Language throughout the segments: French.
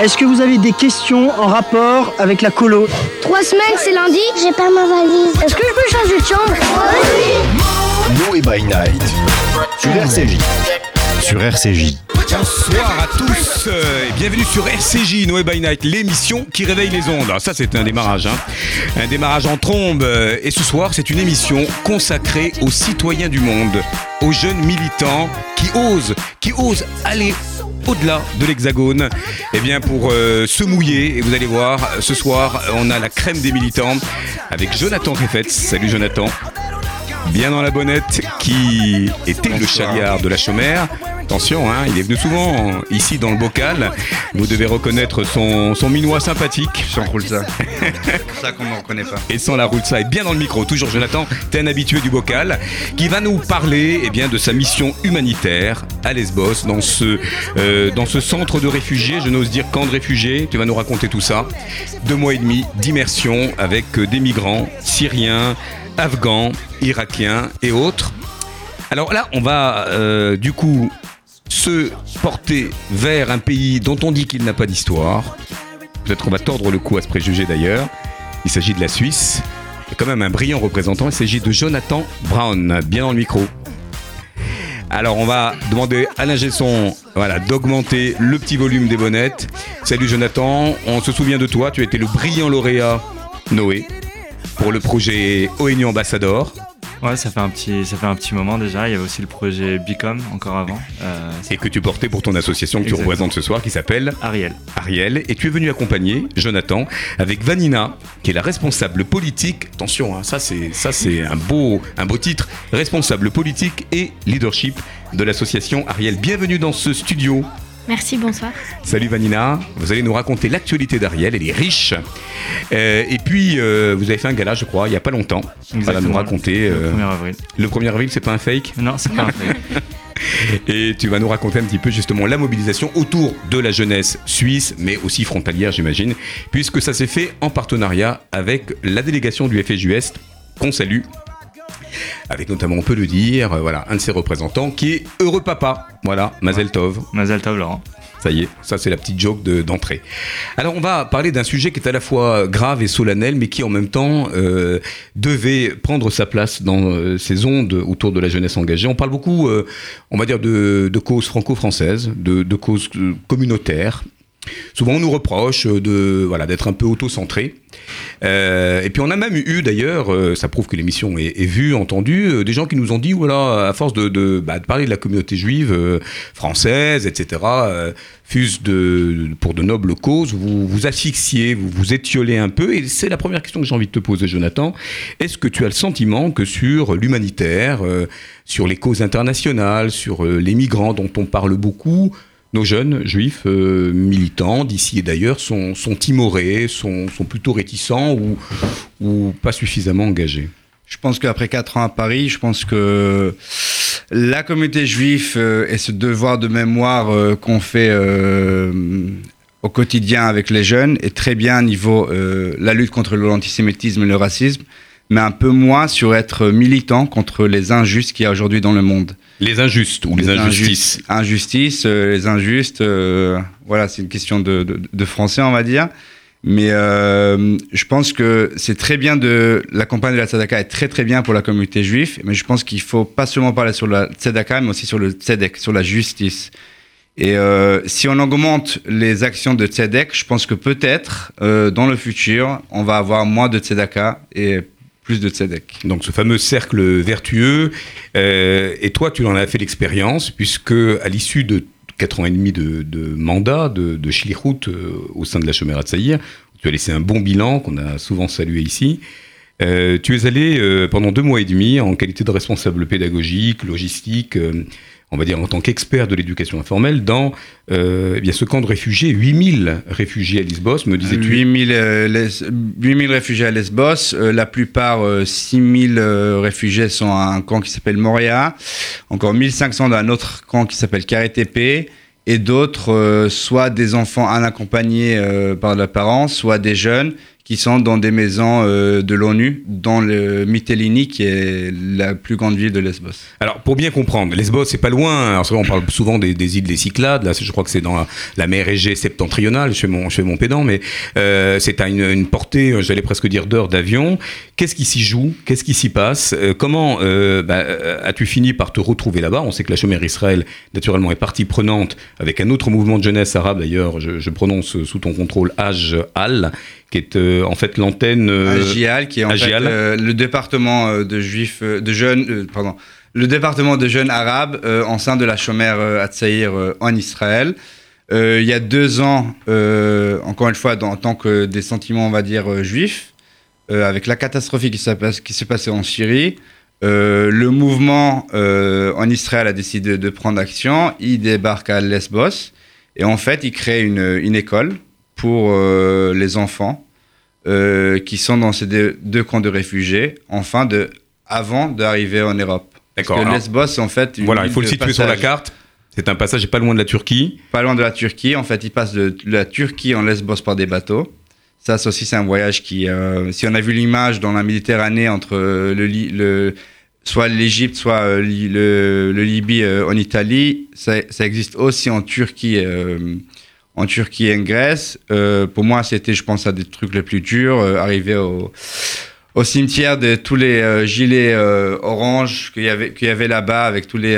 Est-ce que vous avez des questions en rapport avec la colo Trois semaines, c'est lundi J'ai pas ma valise. Est-ce que je peux changer de chambre? Noé by Night sur RCJ. Sur RCJ. Bonsoir à tous euh, et bienvenue sur RCJ Noé by Night, l'émission qui réveille les ondes. Alors ça c'est un démarrage, hein. un démarrage en trombe. euh, Et ce soir c'est une émission consacrée aux citoyens du monde, aux jeunes militants qui osent, qui osent aller au-delà de l'hexagone, eh bien pour euh, se mouiller. Et vous allez voir, ce soir on a la crème des militants avec Jonathan Réfetz. Salut Jonathan. Bien dans la bonnette, qui était le chaliard de la chômère. Attention, hein, il est venu souvent ici dans le bocal. Vous devez reconnaître son, son minois sympathique. Sans roule ça. C'est pour ça qu'on ne reconnaît pas. Et sans la roule ça, et bien dans le micro, toujours Jonathan, t'es un habitué du bocal, qui va nous parler eh bien, de sa mission humanitaire à Lesbos, dans ce, euh, dans ce centre de réfugiés, je n'ose dire camp de réfugiés. Tu vas nous raconter tout ça. Deux mois et demi d'immersion avec euh, des migrants syriens, afghans, irakiens et autres. Alors là, on va euh, du coup se porter vers un pays dont on dit qu'il n'a pas d'histoire. Peut-être qu'on va tordre le cou à ce préjugé d'ailleurs. Il s'agit de la Suisse. Et quand même un brillant représentant. Il s'agit de Jonathan Brown, bien dans le micro. Alors on va demander à l'ingé son voilà, d'augmenter le petit volume des bonnettes. Salut Jonathan, on se souvient de toi, tu as été le brillant lauréat Noé pour le projet ONU Ambassador. Ouais, ça fait un petit, ça fait un petit moment déjà. Il y avait aussi le projet Bicom encore avant. Euh, et que tu portais pour ton association que tu Exactement. représentes ce soir qui s'appelle Ariel. Ariel. Et tu es venu accompagner Jonathan avec Vanina, qui est la responsable politique. Attention, hein, ça c'est ça c'est un beau un beau titre. Responsable politique et leadership de l'association Ariel. Bienvenue dans ce studio. Merci, bonsoir. Salut Vanina, vous allez nous raconter l'actualité d'Ariel, elle est riche. Euh, et puis, euh, vous avez fait un gala, je crois, il n'y a pas longtemps. Voilà, Exactement. nous raconter. Le euh, 1er avril. le 1er avril, c'est pas un fake? Non, c'est pas un fake. Et tu vas nous raconter un petit peu justement la mobilisation autour de la jeunesse suisse, mais aussi frontalière, j'imagine, puisque ça s'est fait en partenariat avec la délégation du FSUS, qu'on salue. Avec notamment, on peut le dire, euh, voilà, un de ses représentants qui est Heureux Papa. Voilà, Mazel Tov. Mazel Tov, Laurent. Ça y est, ça c'est la petite joke de- d'entrée. Alors on va parler d'un sujet qui est à la fois grave et solennel, mais qui en même temps euh, devait prendre sa place dans euh, ces ondes autour de la jeunesse engagée. On parle beaucoup, euh, on va dire, de, de causes franco-françaises, de, de causes communautaires. Souvent on nous reproche euh, de voilà d'être un peu auto-centré. Euh, et puis on a même eu d'ailleurs, euh, ça prouve que l'émission est, vue, entendue, des gens qui nous ont dit voilà à force de, bah, de parler de la communauté juive française, etc. fuse de pour de nobles causes, vous vous asphyxiez, vous vous étiolez un peu. Et c'est la première question que j'ai envie de te poser, Jonathan. Est-ce que tu as le sentiment que sur l'humanitaire, sur les causes internationales, sur les migrants dont on parle beaucoup, nos jeunes juifs euh, militants d'ici et d'ailleurs sont, timorés, sont, plutôt réticents ou, pas suffisamment engagés Je pense qu'après 4 ans à Paris, je pense que la communauté juive euh, et ce devoir de mémoire euh, qu'on fait au quotidien avec les jeunes est très bien à niveau la lutte contre l'antisémitisme et le racisme, mais un peu moins sur être militant contre les injustes qu'il y a aujourd'hui dans le monde. Les injustes ou les, injustices injustes- Injustices, euh, les injustes, euh, voilà, c'est une question de, de- de français, on va dire. Mais euh, je pense que c'est très bien de la campagne de la Tzedaka est très très bien pour la communauté juive, mais je pense qu'il faut pas seulement parler sur la Tzedaka, mais aussi sur le Tzedek, sur la justice. Et euh, si on augmente les actions de Tzedek, je pense que peut-être euh, dans le futur, on va avoir moins de Tzedaka et de Tzedek. Donc ce fameux cercle vertueux. Euh, et toi, tu en as fait l'expérience, puisque à l'issue de 4 ans et demi de, mandat de, de euh, au sein de la Chomera Tsaïr, tu as laissé un bon bilan qu'on a souvent salué ici. Euh, tu es allé pendant deux mois et demi en qualité de responsable pédagogique, logistique, on va dire en tant qu'expert de l'éducation informelle, dans euh, eh bien, ce camp de réfugiés, 8000 réfugiés à Lisbos, me disais-tu? 8000 euh, les- 8000 réfugiés à Lesbos. Euh, la plupart, euh, 6000 euh, réfugiés sont à un camp qui s'appelle Moria. Encore 1500 dans un autre camp qui s'appelle Karetepe. Et d'autres, euh, soit des enfants inaccompagnés euh, par leurs parents, soit des jeunes qui sont dans des maisons euh, de l'ONU, dans le Mytilini, qui est la plus grande ville de Lesbos. Alors, pour bien comprendre, Lesbos, c'est pas loin. Alors, c'est vrai, on parle souvent des, îles des Cyclades. Là, je crois que c'est dans la, mer Égée septentrionale. Je fais mon, je fais mon pédant, mais euh, c'est à une, portée, euh, j'allais presque dire, d'heures d'avion. Qu'est-ce qui s'y joue? Qu'est-ce qui s'y passe? Comment bah, as-tu fini par te retrouver là-bas? On sait que la chômère Israël, naturellement, est partie prenante avec un autre mouvement de jeunesse arabe, d'ailleurs, je, je prononce sous ton contrôle, Hajj Al, qui est euh, en fait l'antenne. euh, Agial, qui est en Agial. fait euh, le département euh, de juifs, de jeunes, pardon, le département de jeunes arabes en sein de la chômère euh, Hatzaïr en Israël. Il y a deux ans, encore une fois, dans- en tant que des sentiments, on va dire, juifs, avec la catastrophe qui s'est passée en Syrie, le mouvement en Israël a décidé de prendre action. Il débarque à Lesbos et en fait, il crée une, une école pour euh, les enfants euh, qui sont dans ces deux, deux camps de réfugiés, enfin de, avant d'arriver en Europe. D'accord. Parce que Lesbos, en fait, une Voilà, il faut le situer sur la passage carte. C'est un passage pas loin de la Turquie. pas loin de la Turquie. En fait, il passe de, la Turquie en Lesbos par des bateaux. Ça, ça aussi, c'est un voyage qui, euh, si on a vu l'image dans la Méditerranée entre le, le soit l'Égypte, soit euh, le, le Libye euh, en Italie, ça, ça existe aussi en Turquie, euh, en Turquie et en Grèce. Euh, pour moi, c'était, je pense, à des trucs les plus durs, euh, arriver au cimetière de tous les euh, gilets orange qu'il y avait, là-bas avec tous les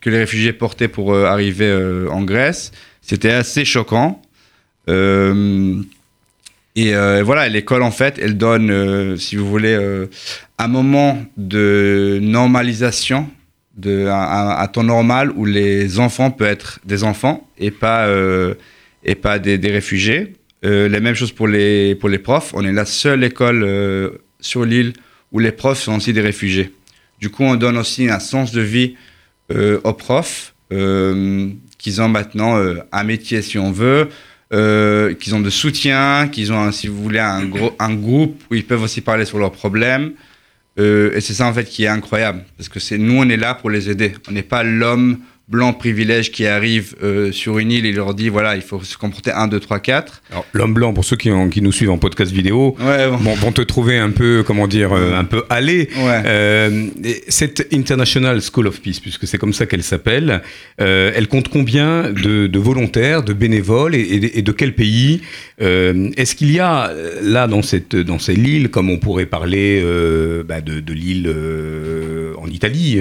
que les réfugiés portaient pour arriver en Grèce. C'était assez choquant. Et voilà, l'école en fait, elle donne, si vous voulez, un moment de normalisation, de un, temps normal où les enfants peuvent être des enfants et pas et pas des, réfugiés. Euh, la même chose pour les pour les profs. On est la seule école euh, sur l'île où les profs sont aussi des réfugiés. Du coup, on donne aussi un sens de vie euh, aux profs, euh, qu'ils ont maintenant un métier si on veut, qu'ils ont de soutien, qu'ils ont, si vous voulez, un, gros, un groupe où ils peuvent aussi parler sur leurs problèmes. Et c'est ça en fait qui est incroyable, parce que nous on est là pour les aider. On n'est pas l'homme blanc privilège qui arrive euh, sur une île et leur dit voilà il faut se comporter 1, 2, 3, 4. Alors, L'homme blanc, pour ceux qui, ont- qui nous suivent en podcast vidéo, Ouais, bon. vont te trouver un peu, comment dire, euh, un peu allé. Ouais. Euh, et cette International School of Peace, puisque c'est comme ça qu'elle s'appelle, elle compte combien de, de volontaires, de bénévoles et, et- et de quel pays Est-ce qu'il y a là dans cette dans cette île, comme on pourrait parler bah, de, de l'île en Italie,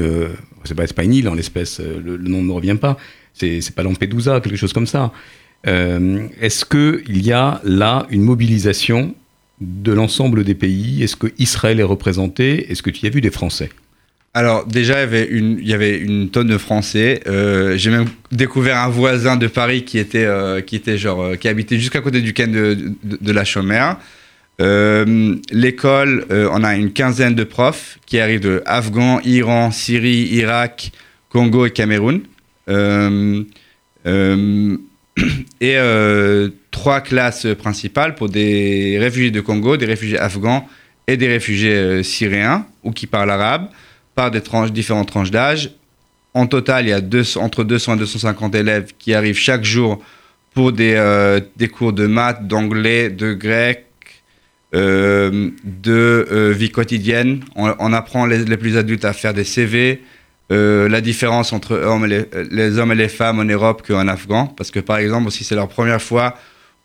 c'est pas, pas une île en l'espèce, euh, le, nom ne revient pas. C'est pas Lampedusa, quelque chose comme ça. Euh, Est-ce qu'il y a là une mobilisation de l'ensemble des pays? Est-ce que Israël est représenté? Est-ce que tu y as vu des Français? Alors déjà, il y avait une, tonne de Français. Euh, J'ai même découvert un voisin de Paris qui était, euh, qui était genre, qui habitait juste à côté du de, de, de la Chaumière. Euh, L'école, euh, on a une quinzaine de profs qui arrivent de Afghan, Iran, Syrie, Irak, Congo et Cameroun. Euh, et trois classes principales pour des réfugiés de Congo, des réfugiés afghans et des réfugiés syriens ou qui parlent arabe par des tranches, différentes tranches d'âge. En total, il y a entre 200 et 250 élèves qui arrivent chaque jour pour des cours de maths, d'anglais, de grec, euh, de euh, vie quotidienne. On, apprend les, plus adultes à faire des CV, euh, la différence entre hommes les, hommes et les femmes en Europe qu'en Afghan. Parce que par exemple, aussi, c'est leur première fois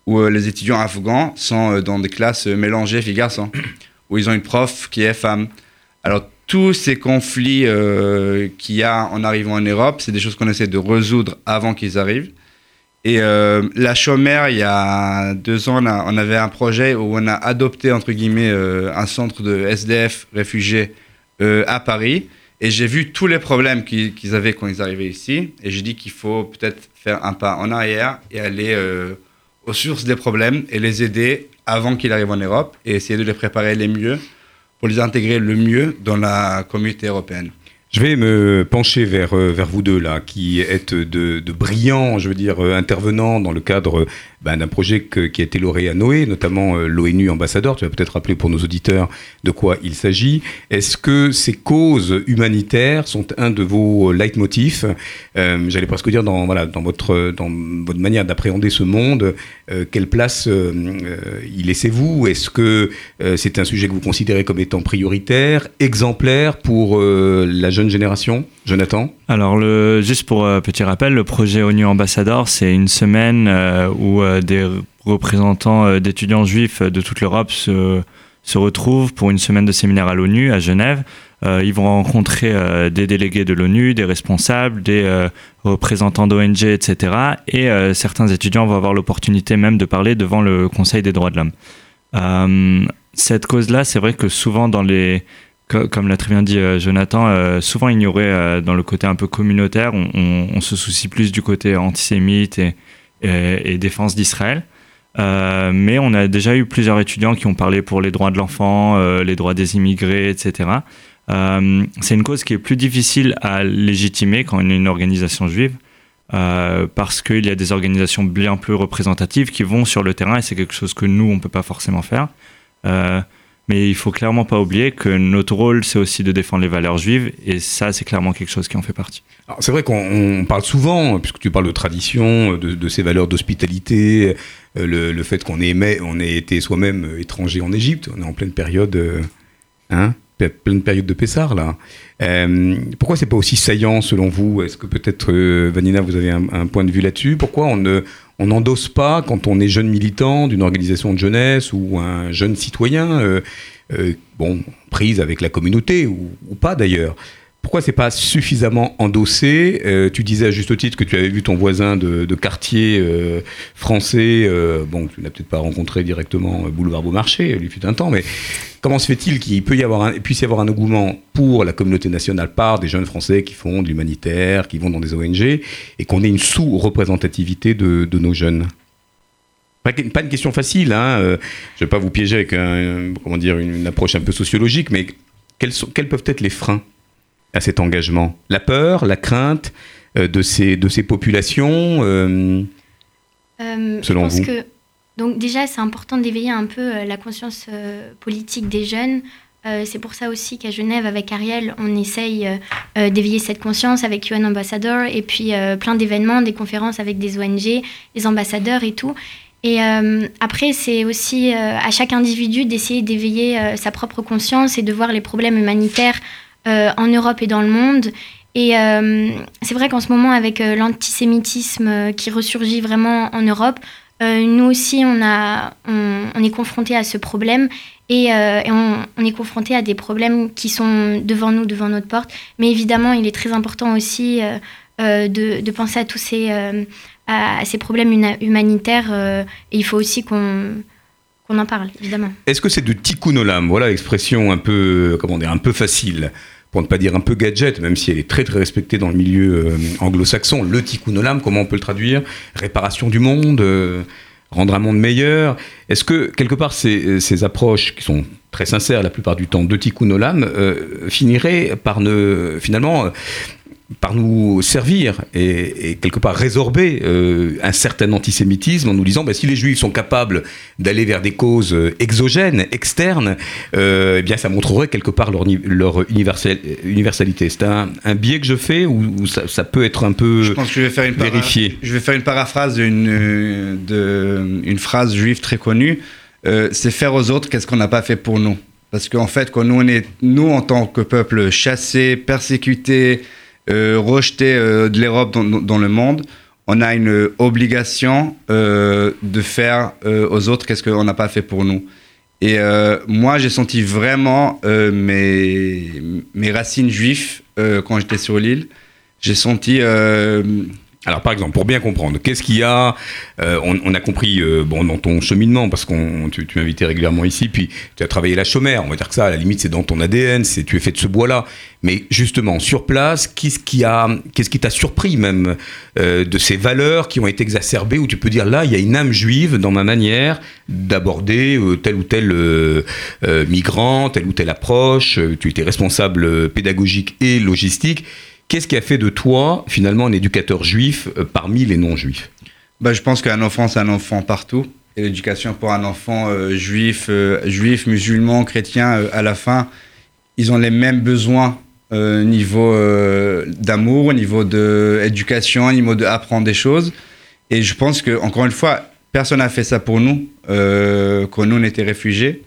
où les étudiants afghans sont dans des classes mélangées filles-garçons, où ils ont une prof qui est femme. Alors, tous ces conflits qu'il y a en arrivant en Europe, c'est des choses qu'on essaie de résoudre avant qu'ils arrivent. Et euh, la chômère, il y a deux ans, on, avait un projet où on a adopté, entre guillemets, euh, un centre de SDF réfugiés euh, à Paris. Et j'ai vu tous les problèmes qu'ils avaient quand ils arrivaient ici. Et j'ai dit qu'il faut peut-être faire un pas en arrière et aller aux sources des problèmes et les aider avant qu'ils arrivent en Europe et essayer de les préparer les mieux pour les intégrer le mieux dans la communauté européenne. Je vais me pencher vers, euh, vers vous deux, là, qui êtes de, de brillants, je veux dire, euh, intervenants dans le cadre ben, d'un projet qui a été lauréé à Noé, notamment euh, l'ONU ambassadeur. Tu vas peut-être rappeler pour nos auditeurs de quoi il s'agit. Est-ce que ces causes humanitaires sont un de vos leitmotifs? Euh, J'allais presque dire dans, votre, manière d'appréhender ce monde, euh, quelle place euh, euh, y laissez-vous? Est-ce que euh, c'est un sujet que vous considérez comme étant prioritaire, exemplaire pour euh, la jeune génération? Jonathan Alors, juste pour euh, petit rappel, le projet ONU Ambassador, c'est une semaine euh, où euh, des représentants d'étudiants juifs de toute l'Europe se, se retrouvent pour une semaine de séminaire à l'ONU à Genève. Ils vont rencontrer des délégués de l'ONU, des responsables, des représentants d'ONG, etc. Et certains étudiants vont avoir l'opportunité même de parler devant le Conseil des droits de l'homme. Cette cause-là, c'est vrai que souvent dans les comme l'a très bien dit euh, Jonathan, euh, souvent ignoré euh, dans le côté un peu communautaire. On, se soucie plus du côté antisémite et, défense d'Israël. Mais on a déjà eu plusieurs étudiants qui ont parlé pour les droits de l'enfant, les droits des immigrés, etc. C'est une cause qui est plus difficile à légitimer quand on est une organisation juive. parce qu'il y a des organisations bien plus représentatives qui vont sur le terrain et c'est quelque chose que nous, on ne peut pas forcément faire. Mais il faut clairement pas oublier que notre rôle, c'est aussi de défendre les valeurs juives, et ça, c'est clairement quelque chose qui en fait partie. C'est vrai qu'on on parle souvent, puisque tu parles de tradition, de, ces valeurs d'hospitalité, euh, le, fait qu'on ait, été soi-même euh, étranger en Égypte, on est en pleine période, euh, hein, pleine période de Pessar là. Euh, pourquoi c'est pas aussi saillant selon vous? Est-ce que peut-être Vanina, vous avez un, un point de vue là-dessus? Pourquoi on ne on n'endosse pas quand on est jeune militant d'une organisation de jeunesse ou un jeune citoyen, euh, euh, bon, prise avec la communauté ou, ou pas d'ailleurs pourquoi c'est pas suffisamment endossé? Euh, Tu disais à juste titre que tu avais vu ton voisin de, quartier euh, français, euh, bon, tu l'as peut-être pas rencontré directement boulevard Beaumarchais, lui fut un temps, mais comment se fait-il qu'il puisse y avoir un engouement pour la communauté nationale par des jeunes Français qui font de l'humanitaire, qui vont dans des ONG, et qu'on ait une sous-représentativité de, nos jeunes? Pas une question facile, hein. je vais pas vous piéger avec comment dire, une, approche un peu sociologique, mais quels peuvent être les freins? À cet engagement La peur, la crainte euh, de, ces, de ces populations euh, Euh, Selon je pense vous que donc déjà c'est important d'éveiller un peu la conscience politique des jeunes. Euh, c'est pour ça aussi qu'à Genève avec Ariel on essaye euh, d'éveiller cette conscience avec UN Ambassador et puis euh, plein d'événements, des conférences avec des ONG, des ambassadeurs et tout. Et après c'est aussi à chaque individu d'essayer d'éveiller sa propre conscience et de voir les problèmes humanitaires en Europe et dans le monde. Et euh, c'est vrai qu'en ce moment, avec euh, l'antisémitisme euh, qui ressurgit vraiment en Europe, euh, nous aussi, on, a, on, est confronté à ce problème et, euh, on, est confronté à des problèmes qui sont devant nous, devant notre porte. Mais évidemment, il est très important aussi euh, euh, de, penser à tous ces, euh, à, ces problèmes humanitaires euh, et il faut aussi qu'on qu'on en parle, évidemment. Est-ce que c'est de tikkun olam Voilà l'expression un peu, comment dire, un peu facile, pour ne pas dire un peu gadget, même si elle est très très respectée dans le milieu euh, anglo-saxon. Le tikkun olam, comment on peut le traduire? Réparation du monde, euh, rendre un monde meilleur. Est-ce que quelque part ces, approches qui sont très sincères la plupart du temps de tikkun olam euh, finiraient par ne finalement euh, par nous servir et, et quelque part résorber euh, un certain antisémitisme en nous disant bah, si les juifs sont capables d'aller vers des causes euh, exogènes, externes, euh, eh bien ça montrerait quelque part leur, leur universel- universalité. C'est un, un biais que je fais ou, ça, ça peut être un peu Je pense que je vais faire une, vérifié je vais faire une paraphrase d'une de, une phrase juive très connue. Euh, c'est faire aux autres qu'est-ce qu'on n'a pas fait pour nous. Parce qu'en fait, quand nous, on est, nous, en tant que peuple chassé, persécuté, euh, rejeté euh, de l'Europe dans, dans- le monde, on a une obligation euh, de faire aux autres qu'est-ce qu'on n'a pas fait pour nous. Et moi, j'ai senti vraiment mes, mes racines juives quand j'étais sur l'île. J'ai senti Alors, par exemple, pour bien comprendre, qu'est-ce qu'il y a euh, on, a compris euh, bon, dans ton cheminement, parce que tu, m'invitais régulièrement ici, puis tu as travaillé la chômère, on va dire que ça, à la limite, c'est dans ton ADN, c'est tu es fait de ce bois-là. Mais justement, sur place, qu'est-ce qui a, qu'est-ce qui t'a surpris même euh, de ces valeurs qui ont été exacerbées, où tu peux dire là, il y a une âme juive dans ma manière d'aborder tel ou tel migrant, telle ou telle approche. Tu étais responsable pédagogique et logistique. Qu'est-ce qui a fait de toi, finalement, un éducateur juif euh, parmi les non-juifs bah, Je pense qu'un enfant, c'est un enfant partout. Et l'éducation pour un enfant euh, juif, euh, juif, musulman, chrétien, à la fin, ils ont les mêmes besoins euh, niveau d'amour, niveau d'éducation, niveau d'apprendre des choses. Et je pense que, encore une fois, personne n'a fait ça pour nous, quand nous on était réfugiés.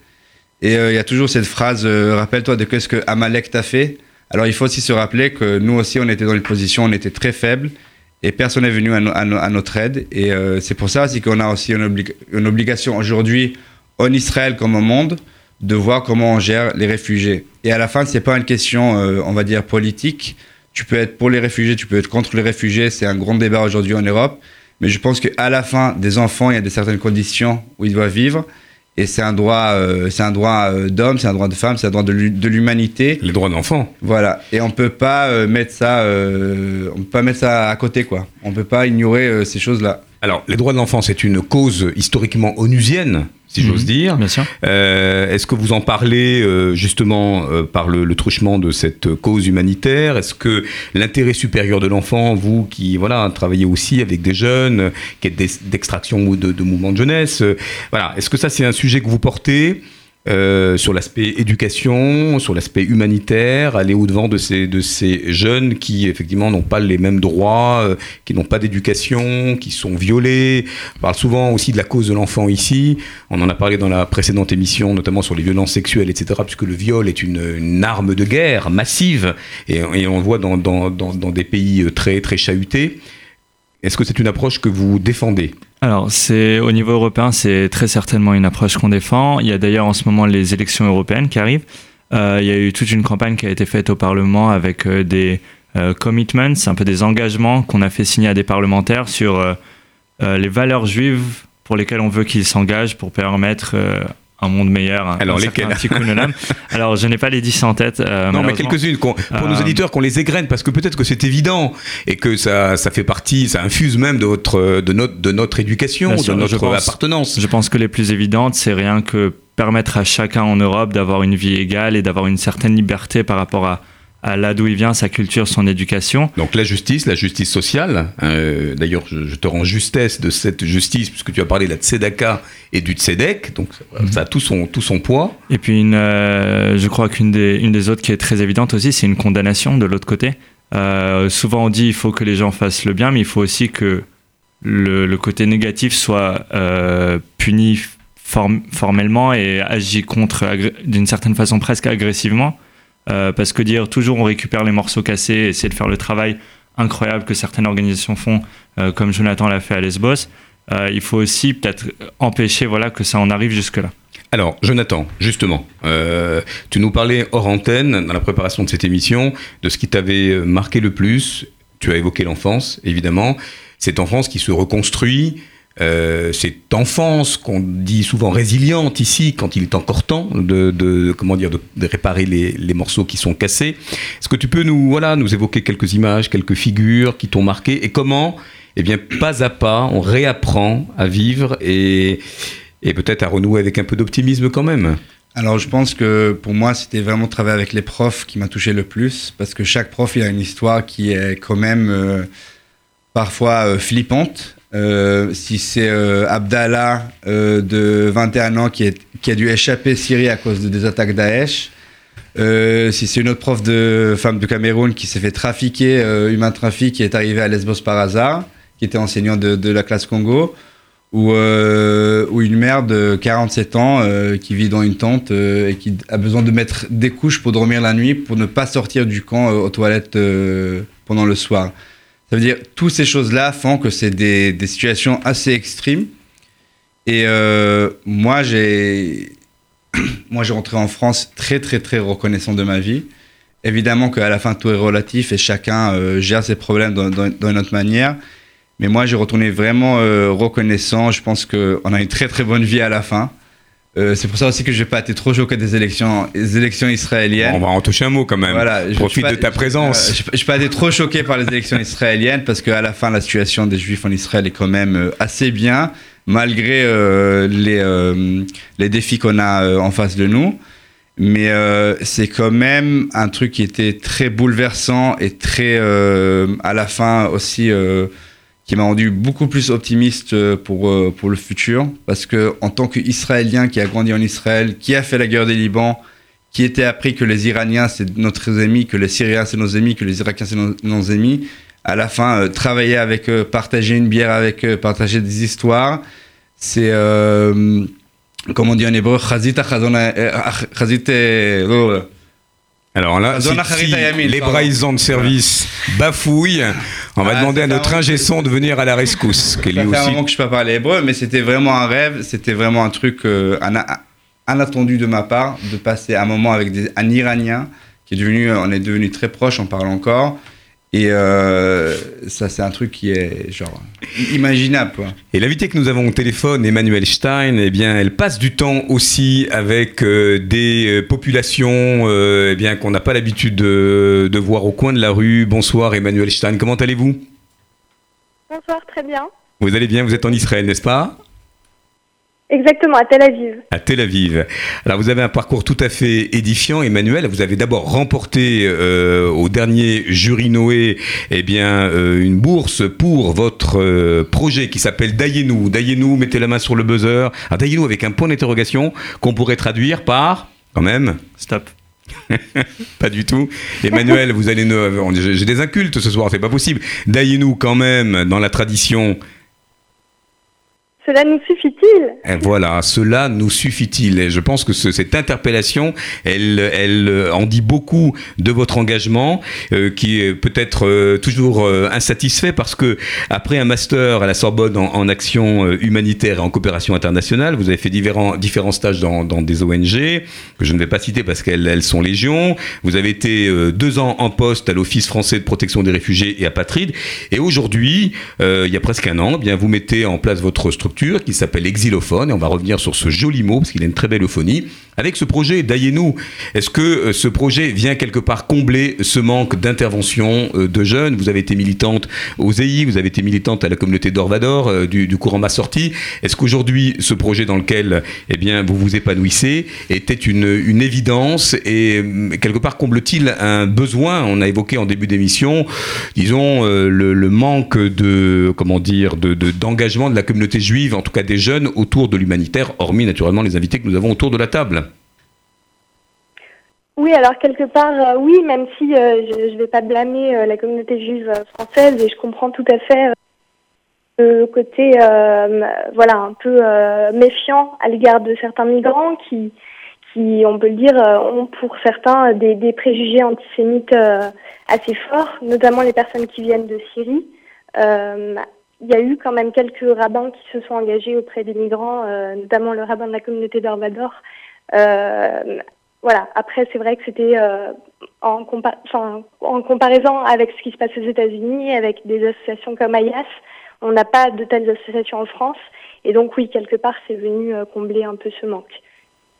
Et il y a toujours cette phrase rappelle-toi de ce que Amalek t'a fait. Alors il faut aussi se rappeler que nous aussi, on était dans une position, on était très faibles et personne n'est venu à, no, à, no, à, notre aide. Et euh, c'est pour ça aussi qu'on a aussi une, obli une obligation aujourd'hui en Israël comme au monde de voir comment on gère les réfugiés. Et à la fin, c'est pas une question, euh, on va dire, politique. Tu peux être pour les réfugiés, tu peux être contre les réfugiés. C'est un grand débat aujourd'hui en Europe. Mais je pense qu'à la fin, des enfants, il y a de certaines conditions où ils doivent vivre. Et c'est un droit, euh, c'est un droit euh, d'homme, c'est un droit de femme, c'est un droit de l'humanité. Les droits d'enfant. Voilà. Et on peut pas euh, mettre ça, on peut pas mettre ça à côté, quoi. On peut pas ignorer ces choses-là. Alors, les droits de l'enfant, c'est une cause historiquement onusienne, si mmh, j'ose dire. Bien sûr. Euh, Est-ce que vous en parlez euh, justement euh, par le, le, truchement de cette cause humanitaire? Est-ce que l'intérêt supérieur de l'enfant, vous qui voilà travaillez aussi avec des jeunes, qui êtes d'extraction ou de, de mouvements de jeunesse, euh, voilà, est-ce que ça c'est un sujet que vous portez? Euh, sur l'aspect éducation, sur l'aspect humanitaire, aller au-devant de ces, de ces jeunes qui, effectivement, n'ont pas les mêmes droits, euh, qui n'ont pas d'éducation, qui sont violés. On parle souvent aussi de la cause de l'enfant ici. On en a parlé dans la précédente émission, notamment sur les violences sexuelles, etc., puisque le viol est une, une arme de guerre massive, et, on le voit dans, dans, dans, dans des pays très, très chahutés. Est-ce que c'est une approche que vous défendez? Alors, c'est au niveau européen, c'est très certainement une approche qu'on défend. Il y a d'ailleurs en ce moment les élections européennes qui arrivent. Euh, il y a eu toute une campagne qui a été faite au Parlement avec euh, des euh, commitments, un peu des engagements qu'on a fait signer à des parlementaires sur les valeurs juives pour lesquelles on veut qu'ils s'engagent pour permettre un monde meilleur. Un, Alors, lesquels. Alors, je n'ai pas les 10 en tête. Euh, non, mais quelques-unes, pour euh... nos éditeurs, qu'on les égrène, parce que peut-être que c'est évident et que ça, ça fait partie, ça infuse même de, votre, de, notre, de notre éducation, sûr, de notre pense, appartenance. Je pense que les plus évidentes, c'est rien que permettre à chacun en Europe d'avoir une vie égale et d'avoir une certaine liberté par rapport à là d'où il vient, sa culture, son éducation. Donc la justice, la justice sociale, euh, d'ailleurs je, je, te rends justesse de cette justice puisque tu as parlé de la tzedaka et du tzedek, donc ça, ça a tout son, tout son poids. Et puis une, euh, je crois qu'une des, une des autres qui est très évidente aussi, c'est une condamnation de l'autre côté. Euh, souvent on dit il faut que les gens fassent le bien, mais il faut aussi que le, le côté négatif soit puni form formellement et agi contre d'une certaine façon presque agressivement. Euh, parce que dire toujours on récupère les morceaux cassés, essayer de faire le travail incroyable que certaines organisations font, euh, comme Jonathan l'a fait à Lesbos, euh, il faut aussi peut-être empêcher voilà, que ça en arrive jusque-là. Alors, Jonathan, justement, tu nous parlais hors antenne, dans la préparation de cette émission, de ce qui t'avait marqué le plus. Tu as évoqué l'enfance, évidemment. Cette enfance qui se reconstruit, euh, cette enfance qu'on dit souvent résiliente ici, quand il est encore temps de, comment dire, de, réparer les, morceaux qui sont cassés. Est-ce que tu peux nous, voilà, nous évoquer quelques images, quelques figures qui t'ont marqué et comment, eh bien, pas à pas, on réapprend à vivre et, et peut-être à renouer avec un peu d'optimisme quand même? Alors je pense que pour moi c'était vraiment travailler avec les profs qui m'a touché le plus parce que chaque prof il a une histoire qui est quand même euh, parfois euh, flippante euh, si c'est euh, Abdallah euh, de 21 ans qui, a dû échapper Syrie à cause de, des attaques Daesh, si c'est une autre prof de femme de Cameroun qui s'est fait trafiquer, humain trafic, qui est arrivée à Lesbos par hasard, qui était enseignant de, la classe Congo, ou, ou une mère de 47 ans qui vit dans une tente et qui a besoin de mettre des couches pour dormir la nuit, pour ne pas sortir du camp aux toilettes pendant le soir. Ça veut dire toutes ces choses-là font que c'est des, situations assez extrêmes. Et euh, moi, j'ai moi j'ai rentré en France très très très reconnaissant de ma vie. Évidemment qu'à la fin tout est relatif et chacun euh, gère ses problèmes d'une autre manière. Mais moi, j'ai retourné vraiment reconnaissant. Je pense qu'on a une très très bonne vie à la fin. Euh, c'est pour ça aussi que je vais pas être trop choqué des élections, des élections israéliennes. On va en toucher un mot quand même. Voilà, je, Profite de ta présence. Je, ne vais pas être trop choqué par les élections israéliennes parce qu'à la fin, la situation des Juifs en Israël est quand même euh, assez bien, malgré euh, les, les défis qu'on a en face de nous. Mais c'est quand même un truc qui était très bouleversant et très, à la fin aussi qui m'a rendu beaucoup plus optimiste euh, pour, euh, pour le futur. Parce que en tant qu'Israélien qui a grandi en Israël, qui a fait la guerre des Liban, qui était appris que les Iraniens c'est notre ennemis, que les Syriens c'est nos ennemis, que les Irakiens c'est nos, ennemis, à la fin, euh, travailler avec eux, partager une bière avec eux, partager des histoires, c'est, comme on dit en hébreu, chazite, alors là, si, les braisants de service bafouillent, on va demander à notre ingé son de venir à la rescousse. Ça fait un moment que je ne peux pas parler hébreu, mais c'était vraiment un rêve, c'était vraiment un truc euh, inattendu de ma part, de passer un moment avec un Iranien qui est devenu, on est devenu très proche, on parle encore. Et euh, ça, c'est un truc qui est genre imaginable. Quoi. Et l'invité que nous avons au téléphone, Emmanuel Stein, eh bien, elle passe du temps aussi avec euh, des euh, populations eh bien qu'on n'a pas l'habitude de, de, voir au coin de la rue. Bonsoir, Emmanuel Stein. Comment allez-vous? Bonsoir, très bien. Vous allez bien? Vous êtes en Israël, n'est-ce pas? Exactement, à Tel Aviv. À Tel Aviv. Alors vous avez un parcours tout à fait édifiant, Emmanuel. Vous avez d'abord remporté euh, au dernier jury Noé eh bien, euh, une bourse pour votre euh, projet qui s'appelle Dayenou. Dayenou, mettez la main sur le buzzer. Dayenou avec un point d'interrogation qu'on pourrait traduire par, quand même, stop. pas du tout. Emmanuel, vous allez nous... J'ai des incultes ce soir, c'est pas possible. Dayenou quand même, dans la tradition cela nous suffit-il? Voilà, cela nous suffit-il? Et je pense que cette interpellation, elle, elle euh, en dit beaucoup de votre engagement, euh, qui est peut-être euh, toujours insatisfait parce que après un master à la Sorbonne en, action humanitaire et en coopération internationale, vous avez fait différents, différents stages dans, dans, des ONG que je ne vais pas citer parce qu'elles elles sont légion. Vous avez été deux ans en poste à l'Office français de protection des réfugiés et apatrides. Et aujourd'hui, il y a presque un an, eh bien vous mettez en place votre structure qui s'appelle Exilophone, et on va revenir sur ce joli mot, parce qu'il a une très belle euphonie. Avec ce projet d'Ayenu, est-ce que euh, ce projet vient quelque part combler ce manque d'intervention euh, de jeunes? Vous avez été militante aux EI, vous avez été militante à la communauté d'Orvador, euh, du, courant Ma Sortie. Est-ce qu'aujourd'hui, ce projet dans lequel eh bien, vous vous épanouissez était une, une évidence? Et quelque part comble-t-il un besoin? On a évoqué en début d'émission, disons, le, manque de, comment dire, d'engagement de, de la communauté juive en tout cas des jeunes, autour de l'humanitaire, hormis naturellement les invités que nous avons autour de la table. Oui, alors quelque part, euh, oui, même si euh, je ne vais pas blâmer euh, la communauté juive française et je comprends tout à fait le côté, voilà, un peu méfiant à l'égard de certains migrants qui, qui, on peut le dire, ont pour certains des, des préjugés antisémites assez forts, notamment les personnes qui viennent de Syrie il y a eu quand même quelques rabbins qui se sont engagés auprès des migrants, euh, notamment le rabbin de la communauté d'Orvador. Euh, voilà. Après, c'est vrai que c'était euh, en, comparaison avec ce qui se passe aux États-Unis, avec des associations comme AIAS, on n'a pas de telles associations en France. Et donc, oui, quelque part, c'est venu combler un peu ce manque.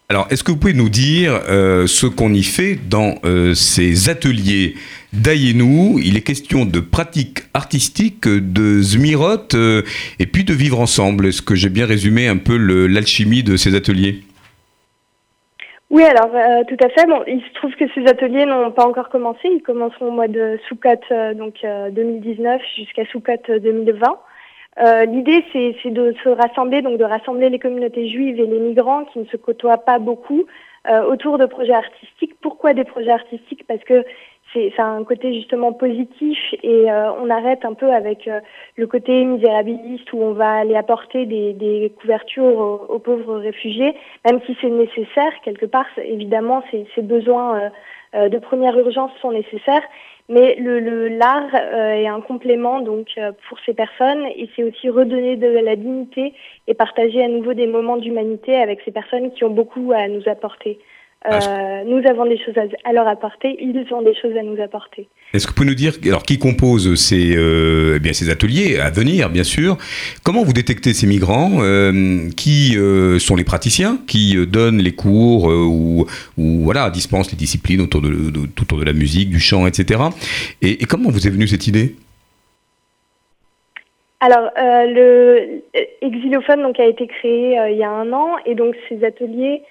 Alors, est-ce que vous pouvez nous dire ce qu'on y fait dans ces ateliers d'Ayenou. Il est question de pratique artistique, de Zmirot, euh, et puis de vivre ensemble. Est-ce que j'ai bien résumé un peu l'alchimie de ces ateliers? Oui, alors euh, tout à fait. Bon, il se trouve que ces ateliers n'ont pas encore commencé. Ils commenceront au mois de Soukot euh, donc 2019 jusqu'à Soukot 2020. L'idée, c'est de se rassembler, donc de rassembler les communautés juives et les migrants qui ne se côtoient pas beaucoup autour de projets artistiques. Pourquoi des projets artistiques? Parce que c'est un côté justement positif et euh, on arrête un peu avec euh, le côté misérabiliste où on va aller apporter des, couvertures aux, pauvres réfugiés, même si c'est nécessaire quelque part. Évidemment, ces, ces besoins euh, de première urgence sont nécessaires, mais le l'art est un complément donc pour ces personnes et c'est aussi redonner de la dignité et partager à nouveau des moments d'humanité avec ces personnes qui ont beaucoup à nous apporter. Euh, nous avons des choses à, leur apporter, ils ont des choses à nous apporter. Est-ce que vous pouvez nous dire, alors qui compose ces, euh, eh bien, ces ateliers à venir, bien sûr? Comment vous détectez ces migrants? Euh, Qui sont les praticiens? Qui donnent les cours ou, ou voilà, dispensent les disciplines autour de, de, autour de la musique, du chant, etc. Et, et comment vous est venue cette idée? Alors, le Exilophone donc, a été créé il y a un an et donc ces ateliers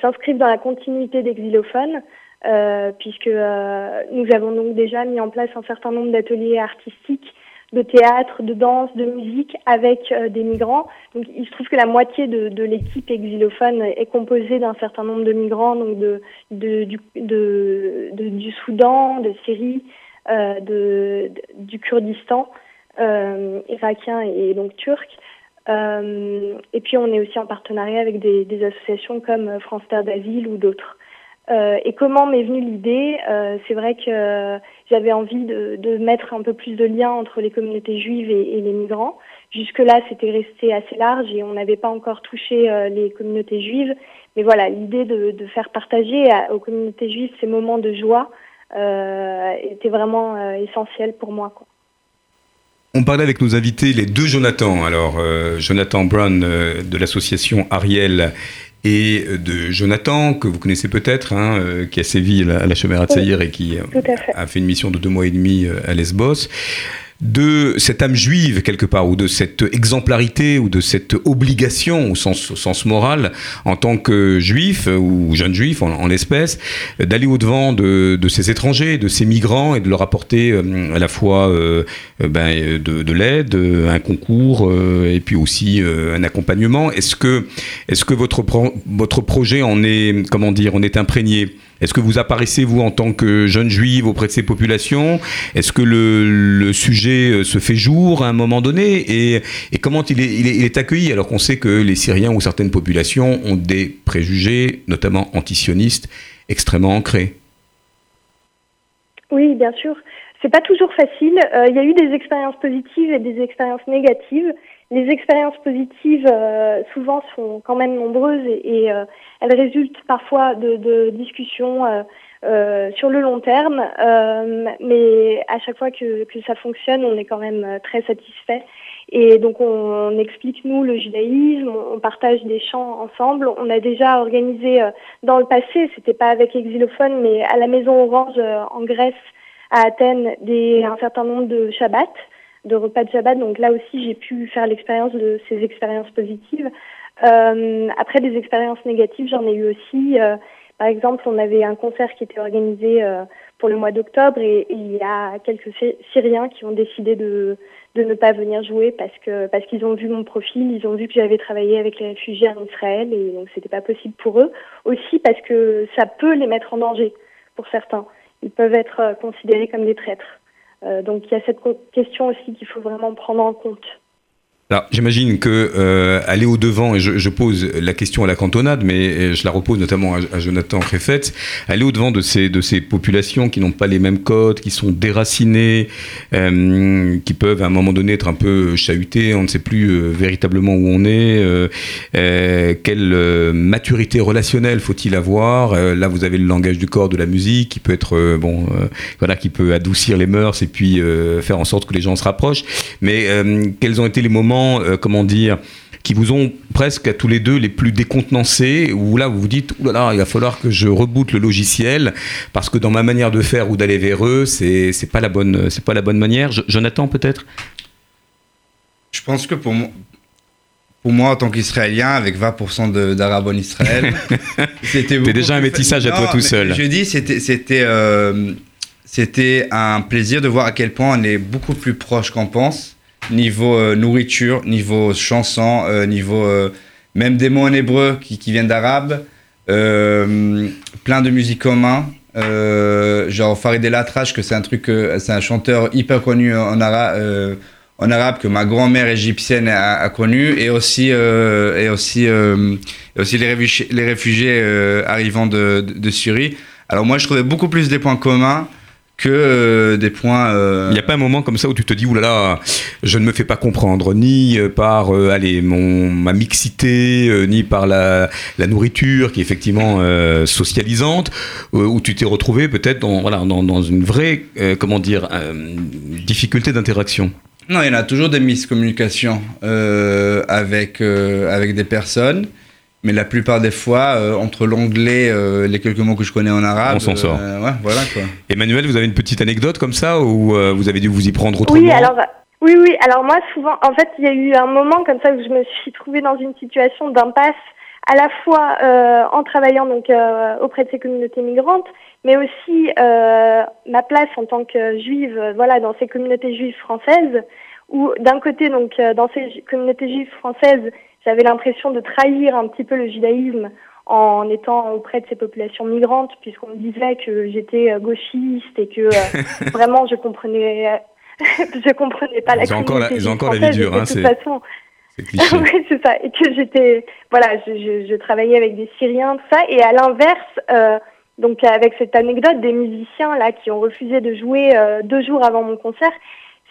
s'inscrivent dans la continuité d'Exilophone euh, puisque euh, nous avons donc déjà mis en place un certain nombre d'ateliers artistiques de théâtre, de danse, de musique avec euh, des migrants. Donc il se trouve que la moitié de, de l'équipe exilophone est composée d'un certain nombre de migrants, donc de, de, du, de, de- du Soudan, de Syrie, euh, de- du Kurdistan, euh, irakien et donc turc. Euh, et puis on est aussi en partenariat avec des, des associations comme euh, France Terre d'Asile ou d'autres. Euh, et comment m'est venue l'idée? Euh, C'est vrai que j'avais envie de, de mettre un peu plus de lien entre les communautés juives et, et les migrants. Jusque-là, c'était resté assez large et on n'avait pas encore touché euh, les communautés juives. Mais voilà, l'idée de, de faire partager aux communautés juives ces moments de joie était vraiment essentielle pour moi. Quoi. On parlait avec nos invités, les deux Jonathan. Alors, euh, Jonathan Brown euh, de l'association Ariel et euh, de Jonathan, que vous connaissez peut-être, hein, euh, qui a sévi à la, à la Chomera Tsaïr et qui a fait une mission de deux mois et demi à Lesbos, de cette âme juive quelque part, ou de cette exemplarité, ou de cette obligation au sens, moral, en tant que juif, ou jeune juif en, en l'espèce, d'aller au-devant de, ces étrangers, de ces migrants, et de leur apporter euh, à la fois euh, euh, ben, de, de l'aide, un concours, et puis aussi un accompagnement. Est-ce que, est-ce que votre, votre projet en est, comment dire, en est imprégné? Est-ce que vous apparaissez, vous, en tant que jeune juive auprès de ces populations? Est-ce que le, sujet euh, se fait jour à un moment donné? Et, et comment il est, il, est, il est accueilli? Alors qu'on sait que les Syriens ou certaines populations ont des préjugés, notamment antisionistes, extrêmement ancrés Oui, bien sûr. C'est pas toujours facile. Euh, Il y a eu des expériences positives et des expériences négatives. Les expériences positives, euh, souvent, sont quand même nombreuses et, euh, elles résultent parfois de, de discussions euh, euh, sur le long terme. Euh, mais à chaque fois que, que ça fonctionne, on est quand même euh, très satisfait. Et donc, on, explique, nous, le judaïsme, on, partage des chants ensemble. On a déjà organisé dans le passé, c'était pas avec Exilophone, mais à la Maison Orange en Grèce, à Athènes, des, un certain nombre de Shabbat, de repas de Shabbat. Donc là aussi, j'ai pu faire l'expérience de ces expériences positives. Euh, après, des expériences négatives, j'en ai eu aussi. Euh, par exemple, on avait un concert qui était organisé euh, pour le mois d'octobre et, il y a quelques Sy- Syriens qui ont décidé de, de ne pas venir jouer parce que parce qu'ils ont vu mon profil, ils ont vu que j'avais travaillé avec les réfugiés en Israël et donc c'était pas possible pour eux. Aussi parce que ça peut les mettre en danger pour certains. Ils peuvent être euh, considérés comme des traîtres. Euh, donc il y a cette question aussi qu'il faut vraiment prendre en compte. Alors, j'imagine que euh, aller au devant, et je, je pose la question à la cantonade, mais euh, je la repose notamment à, à Jonathan Réfet, aller au devant de ces de ces populations qui n'ont pas les mêmes codes, qui sont déracinées, euh, qui peuvent à un moment donné être un peu chahutées, on ne sait plus euh, véritablement où on est, euh, euh, quelle maturité relationnelle faut-il avoir Là, vous avez le langage du corps, de la musique, qui peut être bon, voilà, qui peut adoucir les mœurs et puis faire en sorte que les gens se rapprochent. Mais quels ont été les moments euh, comment dire, qui vous ont presque à tous les deux les plus décontenancés, où là vous vous dites, Ouh là, là, il va falloir que je reboote le logiciel, parce que dans ma manière de faire ou d'aller vers eux, c'est pas la bonne, c'est pas la bonne manière. Jo- Jonathan peut-être? Je pense que pour moi, pour moi en tant qu'Israélien, avec 20% de- d'Arabes en Israël, c'était déjà un métissage à toi tout seul. Je dis, c'était c'était euh, c'était un plaisir de voir à quel point on est beaucoup plus proche qu'on pense, niveau euh, nourriture, niveau chanson, euh, niveau euh, même des mots en hébreu qui, viennent d'arabe, plein de musique commun. Euh, genre Farid El que c'est un truc, c'est un chanteur hyper connu en arabe, en arabe que ma grand-mère égyptienne a, connu, et aussi, et aussi, aussi les réfugiés, arrivant de, de Syrie. Alors moi, je trouvais beaucoup plus des points communs que euh, des points. Il n'y a pas un moment comme ça où tu te dis, oulala, là là, je ne me fais pas comprendre, ni par allez, mon, ma mixité, ni par la, la, nourriture qui est effectivement socialisante, où tu t'es retrouvé peut-être dans, voilà, dans, dans, une vraie, comment dire, difficulté d'interaction. Non, il y en a toujours des miscommunications avec, avec des personnes. Mais la plupart des fois, euh, entre l'anglais, euh, les quelques mots que je connais en arabe, on s'en sort. Euh, ouais, voilà quoi. Emmanuel, vous avez une petite anecdote comme ça ou vous avez dû vous y prendre autrement Oui, alors oui, oui. Alors moi, souvent, en fait, il y a eu un moment comme ça où je me suis trouvée dans une situation d'impasse, à la fois en travaillant donc auprès de ces communautés migrantes, mais aussi ma place en tant que juive, voilà, dans ces communautés juives françaises, où d'un côté donc dans ces communautés juives françaises j'avais l'impression de trahir un petit peu le judaïsme en étant auprès de ces populations migrantes, puisqu'on me disait que j'étais euh, gauchiste et que euh, vraiment je comprenais, je comprenais pas la communauté encore Ils ont encore la vie dure, hein, c'est. Oui, c'est ça. Et que j'étais, voilà, je, je, je, travaillais avec des Syriens, tout ça. Et à l'inverse, euh, donc avec cette anecdote des musiciens là qui ont refusé de jouer euh, deux jours avant mon concert,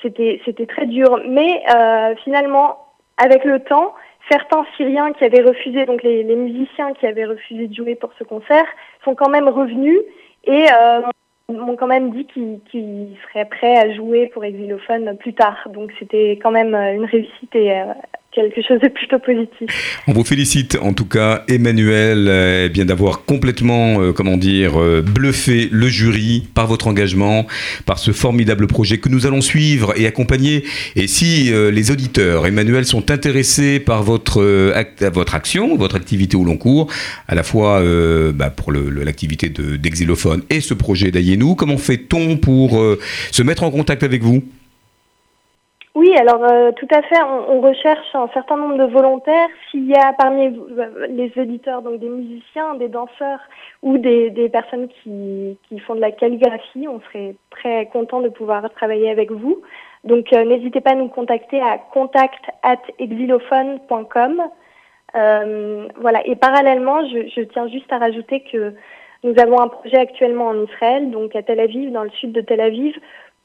c'était c'était très dur. Mais euh, finalement, avec le temps, certains Syriens qui avaient refusé, donc les, musiciens qui avaient refusé de jouer pour ce concert, sont quand même revenus et euh, m'ont quand même dit qu'ils seraient prêts à jouer pour Exilophone plus tard. Donc c'était quand même une réussite et euh, quelque chose de plutôt positif. On vous félicite en tout cas, Emmanuel, euh, bien d'avoir complètement, euh, comment dire, euh, bluffé le jury par votre engagement, par ce formidable projet que nous allons suivre et accompagner. Et si les auditeurs, Emmanuel, sont intéressés par votre, votre action, votre activité au long cours, à la fois bah, pour l'activité d'Exilophone et ce projet d'Ayenou, comment fait-on pour se mettre en contact avec vous? Oui, alors euh, tout à fait. On, recherche un certain nombre de volontaires. S'il y a parmi euh, les auditeurs, donc des musiciens, des danseurs ou des, personnes qui, font de la calligraphie, on serait très content de pouvoir travailler avec vous. Donc euh, n'hésitez pas à nous contacter à contact at exilophone.com. voilà. Et parallèlement, je tiens juste à rajouter que nous avons un projet actuellement en Israël, donc à Tel Aviv, dans le sud de Tel Aviv,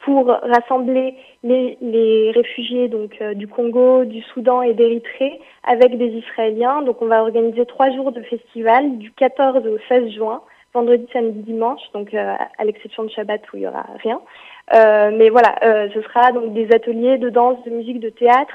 pour rassembler les, les réfugiés donc euh, du Congo, du Soudan et d'Érythrée avec des Israéliens. Donc on va organiser trois jours de festival du 14 au 16 juin, vendredi, samedi, dimanche, donc euh, à l'exception de Shabbat où il y aura rien. Euh, mais voilà, euh, ce sera donc des ateliers de danse, de musique, de théâtre,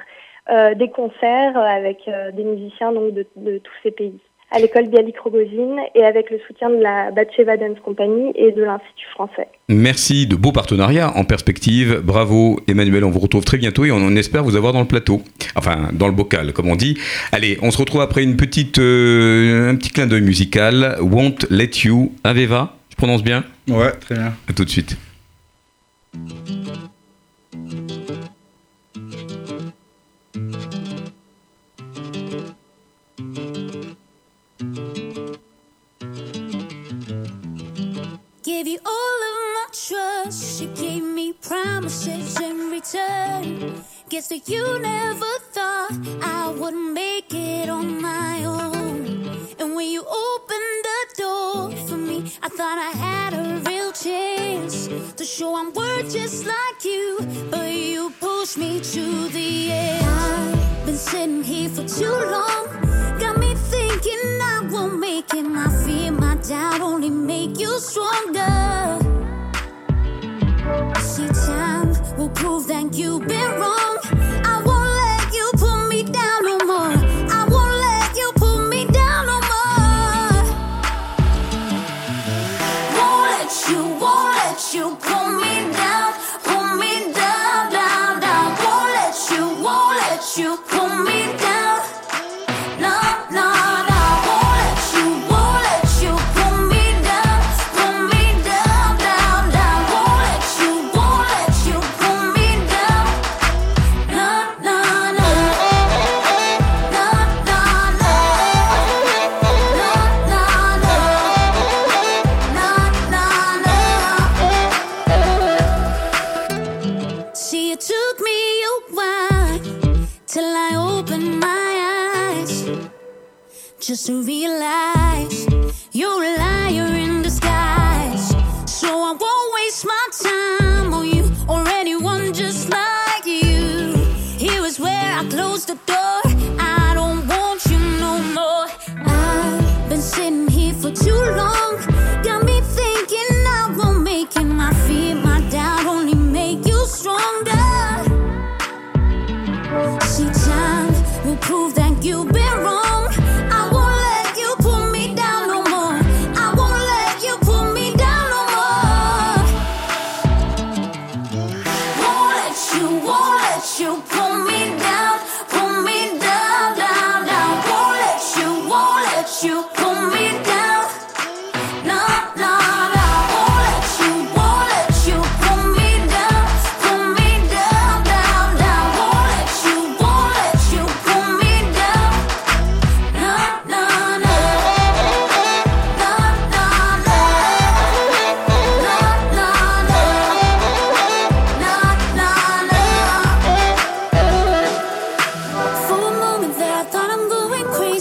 des concerts avec des musiciens donc de, de tous ces pays à l'école Bialik Rogozine et avec le soutien de la Batcheva Dance Company et de l'Institut français. Merci de beaux partenariats en perspective. Bravo Emmanuel, on vous retrouve très bientôt et on, espère vous avoir dans le plateau. Enfin, dans le bocal, comme on dit. Allez, on se retrouve après une petite, euh, un petit clin d'œil musical. Won't Let You. Aveva, je prononce bien? Ouais, très bien. À tout de suite. Trust. You gave me promises in return. Guess that you never thought I would make it on my own. And when you opened the door for me, I thought I had a real chance to show I'm worth just like you. But you pushed me to the edge. I've been sitting here for too long. Got me thinking I won't make it. My fear, my doubt only make you stronger. See, time will prove that you've been wrong. I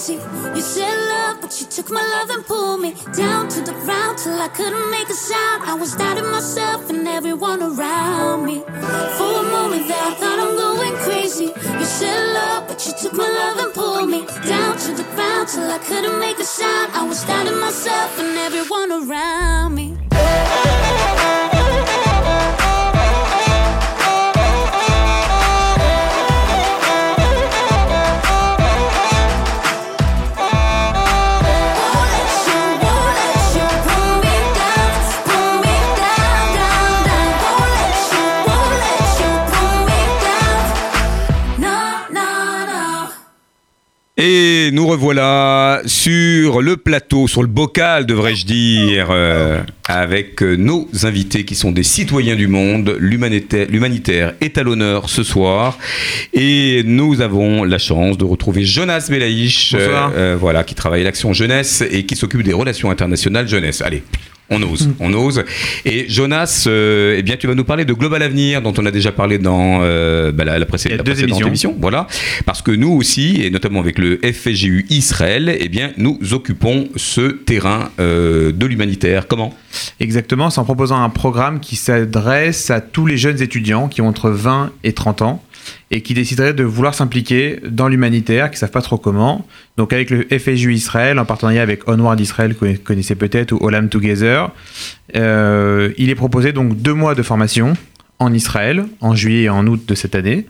crazy. You said love, but you took my love and pulled me down to the ground till I couldn't make a sound. I was doubting myself and everyone around me. For a moment there, I thought I'm going crazy. You said love, but you took my love and pulled me down to the ground till I couldn't make a sound. I was doubting myself and everyone around me. Revoilà sur le plateau, sur le bocal, devrais-je dire, euh, avec euh, nos invités qui sont des citoyens du monde. L'humanitaire l'humanitaire est à l'honneur ce soir. Et nous avons la chance de retrouver Jonas Belaïch, euh, voilà, qui travaille à l'Action Jeunesse et qui s'occupe des relations internationales jeunesse. Allez. On ose, on ose. Et Jonas, euh, eh bien, tu vas nous parler de Global Avenir, dont on a déjà parlé dans euh, bah, la, la précé- Il y a la deux précédente émissions. émission. Voilà, parce que nous aussi, et notamment avec le FGU Israël, eh bien, nous occupons ce terrain euh, de l'humanitaire. Comment? Exactement, c'est en proposant un programme qui s'adresse à tous les jeunes étudiants qui ont entre 20 et 30 ans et qui décideraient de vouloir s'impliquer dans l'humanitaire, qui ne savent pas trop comment. Donc avec le FSU Israël, en partenariat avec Onward Israël, que vous connaissez peut-être, ou Olam Together, euh, il est proposé donc deux mois de formation en Israël, en juillet et en août de cette année,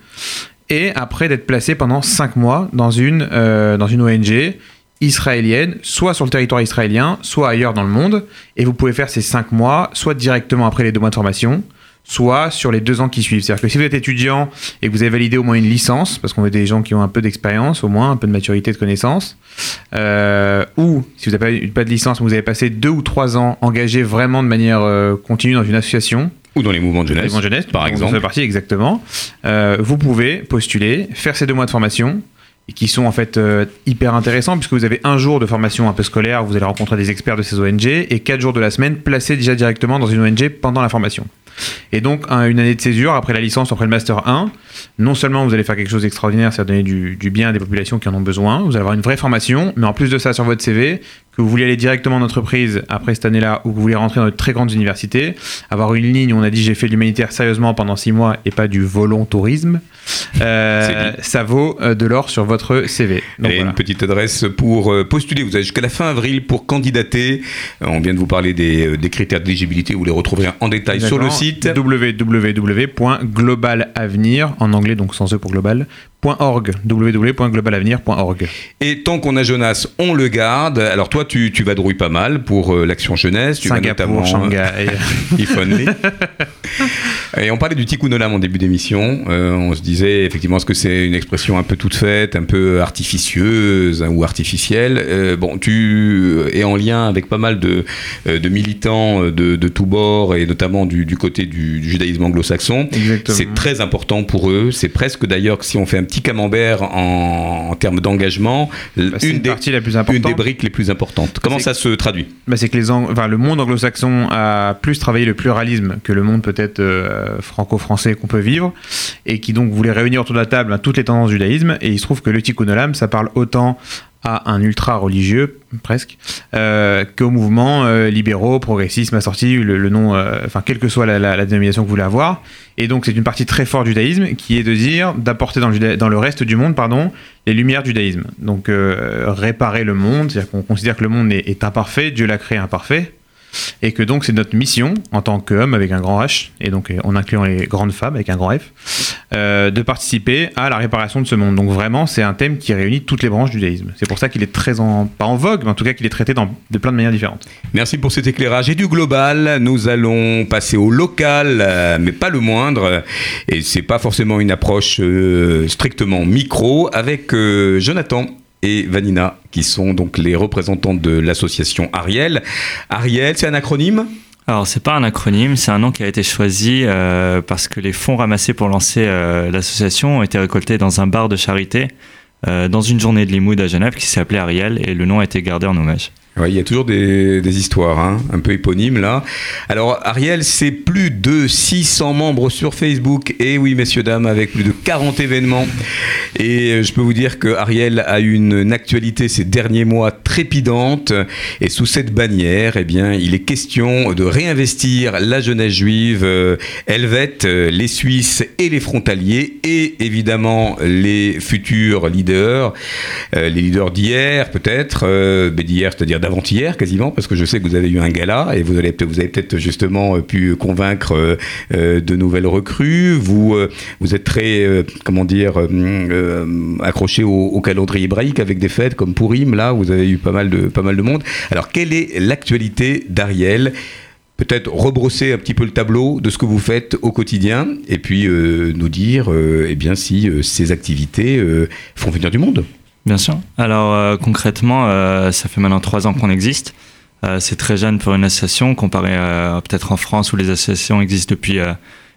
et après d'être placé pendant cinq mois dans une, euh, dans une ONG israélienne, soit sur le territoire israélien, soit ailleurs dans le monde. Et vous pouvez faire ces cinq mois, soit directement après les deux mois de formation, soit sur les deux ans qui suivent. C'est-à-dire que si vous êtes étudiant et que vous avez validé au moins une licence, parce qu'on veut des gens qui ont un peu d'expérience, au moins un peu de maturité, de connaissances, euh, ou si vous n'avez pas, pas de licence, mais vous avez passé deux ou trois ans engagés vraiment de manière euh, continue dans une association, Ou dans les mouvements de jeunesse, les mouvements de jeunesse, par exemple. Partie exactement. Euh, vous pouvez postuler, faire ces deux mois de formation et qui sont en fait euh, hyper intéressants puisque vous avez un jour de formation un peu scolaire, vous allez rencontrer des experts de ces ONG et quatre jours de la semaine placés déjà directement dans une ONG pendant la formation. Et donc un- une année de césure après la licence, après le master 1, non seulement vous allez faire quelque chose d'extraordinaire, c'est-à-dire donner du bien à des populations qui en ont besoin, vous allez avoir une vraie formation, mais en plus de ça sur votre CV, que vous voulez aller directement en entreprise après cette année-là ou que vous voulez rentrer dans de très grandes universités, avoir une ligne où on a dit j'ai fait de l'humanitaire sérieusement pendant six mois et pas du volontourisme, euh, ça vaut euh, de l'or sur votre CV. Donc et voilà. une petite adresse pour euh, postuler. Vous avez jusqu'à la fin avril pour candidater. On vient de vous parler des, des critères d'éligibilité. Vous les retrouverez en détail sur le site. www.globalavenir en anglais donc sans e pour global .org www.globalavenir.org Et tant qu'on a Jonas, on le garde. Alors toi, tu, tu vadrouilles pas mal pour euh, l'action jeunesse. Tu vas notamment Shanghai. Only. Et on parlait du tikkun olam en début d'émission. Euh, on se disait effectivement, est-ce que c'est une expression un peu toute faite, un peu artificieuse hein, ou artificielle? Euh, Bon, tu es en lien avec pas mal de, euh, de militants de, de tous bords et notamment du, du côté du, du judaïsme anglo-saxon. Exactement. C'est très important pour eux. C'est presque d'ailleurs que si on fait un petit camembert en, en termes d'engagement, Bah, une, des, la plus une des briques les plus importantes. Comment ça se traduit? Bah, c'est que les Ang- enfin, le monde anglo-saxon a plus travaillé le pluralisme que le monde peut-être euh, franco-français qu'on peut vivre, et qui donc voulait réunir autour de la table toutes les tendances du judaïsme. Et il se trouve que le tikkun olam, ça parle autant à un ultra religieux presque, euh, qu'au mouvement euh, libéraux, progressisme, assorti, le, nom, euh, quelle que soit la, dénomination que vous voulez avoir. Et donc, c'est une partie très forte du judaïsme qui est de dire, d'apporter dans, dans le reste du monde, pardon, les lumières du judaïsme. Donc, euh, réparer le monde, c'est-à-dire qu'on considère que le monde est imparfait, Dieu l'a créé imparfait. Et que donc c'est notre mission en tant qu'homme avec un grand H, et donc euh, en incluant les grandes femmes avec un grand F, euh, de participer à la réparation de ce monde. Donc vraiment, c'est un thème qui réunit toutes les branches du judaïsme. C'est pour ça qu'il est très en, pas en vogue, mais en tout cas qu'il est traité de plein de manières différentes. Merci pour cet éclairage. Et du global, nous allons passer au local, euh, mais pas le moindre. Et c'est pas forcément une approche strictement micro avec Jonathan et Vanina, qui sont donc les représentants de l'association Ariel. Ariel, c'est un acronyme? Alors, c'est pas un acronyme, c'est un nom qui a été choisi euh, parce que les fonds ramassés pour lancer euh, l'association ont été récoltés dans un bar de charité euh, dans une journée de Limoud à Genève qui s'appelait Ariel et le nom a été gardé en hommage. Il y a toujours des, histoires hein, un peu éponymes là. Alors Ariel, c'est plus de 600 membres sur Facebook. Et oui, messieurs, dames, avec plus de 40 événements. Et euh, je peux vous dire que Ariel a une, actualité ces derniers mois trépidante. Et sous cette bannière, eh bien, il est question de réinvestir la jeunesse juive euh, helvète, euh, les Suisses et les frontaliers. Et évidemment, les futurs leaders, euh, les leaders d'hier peut-être, d'hier, c'est-à-dire d'avant-hier quasiment, parce que je sais que vous avez eu un gala et vous, vous avez peut-être justement euh, pu convaincre euh, euh, de nouvelles recrues. Vous, vous êtes très, comment dire, accroché au, calendrier hébraïque avec des fêtes comme Purim. Là, vous avez eu pas mal de, pas mal de monde. Alors, quelle est l'actualité d'Ariel? Peut-être rebrosser un petit peu le tableau de ce que vous faites au quotidien et puis nous dire euh, eh bien, si ces activités font venir du monde. Bien sûr. Alors euh, concrètement, euh, ça fait maintenant trois ans qu'on existe. Euh, c'est très jeune pour une association comparé à peut-être en France où les associations existent depuis euh,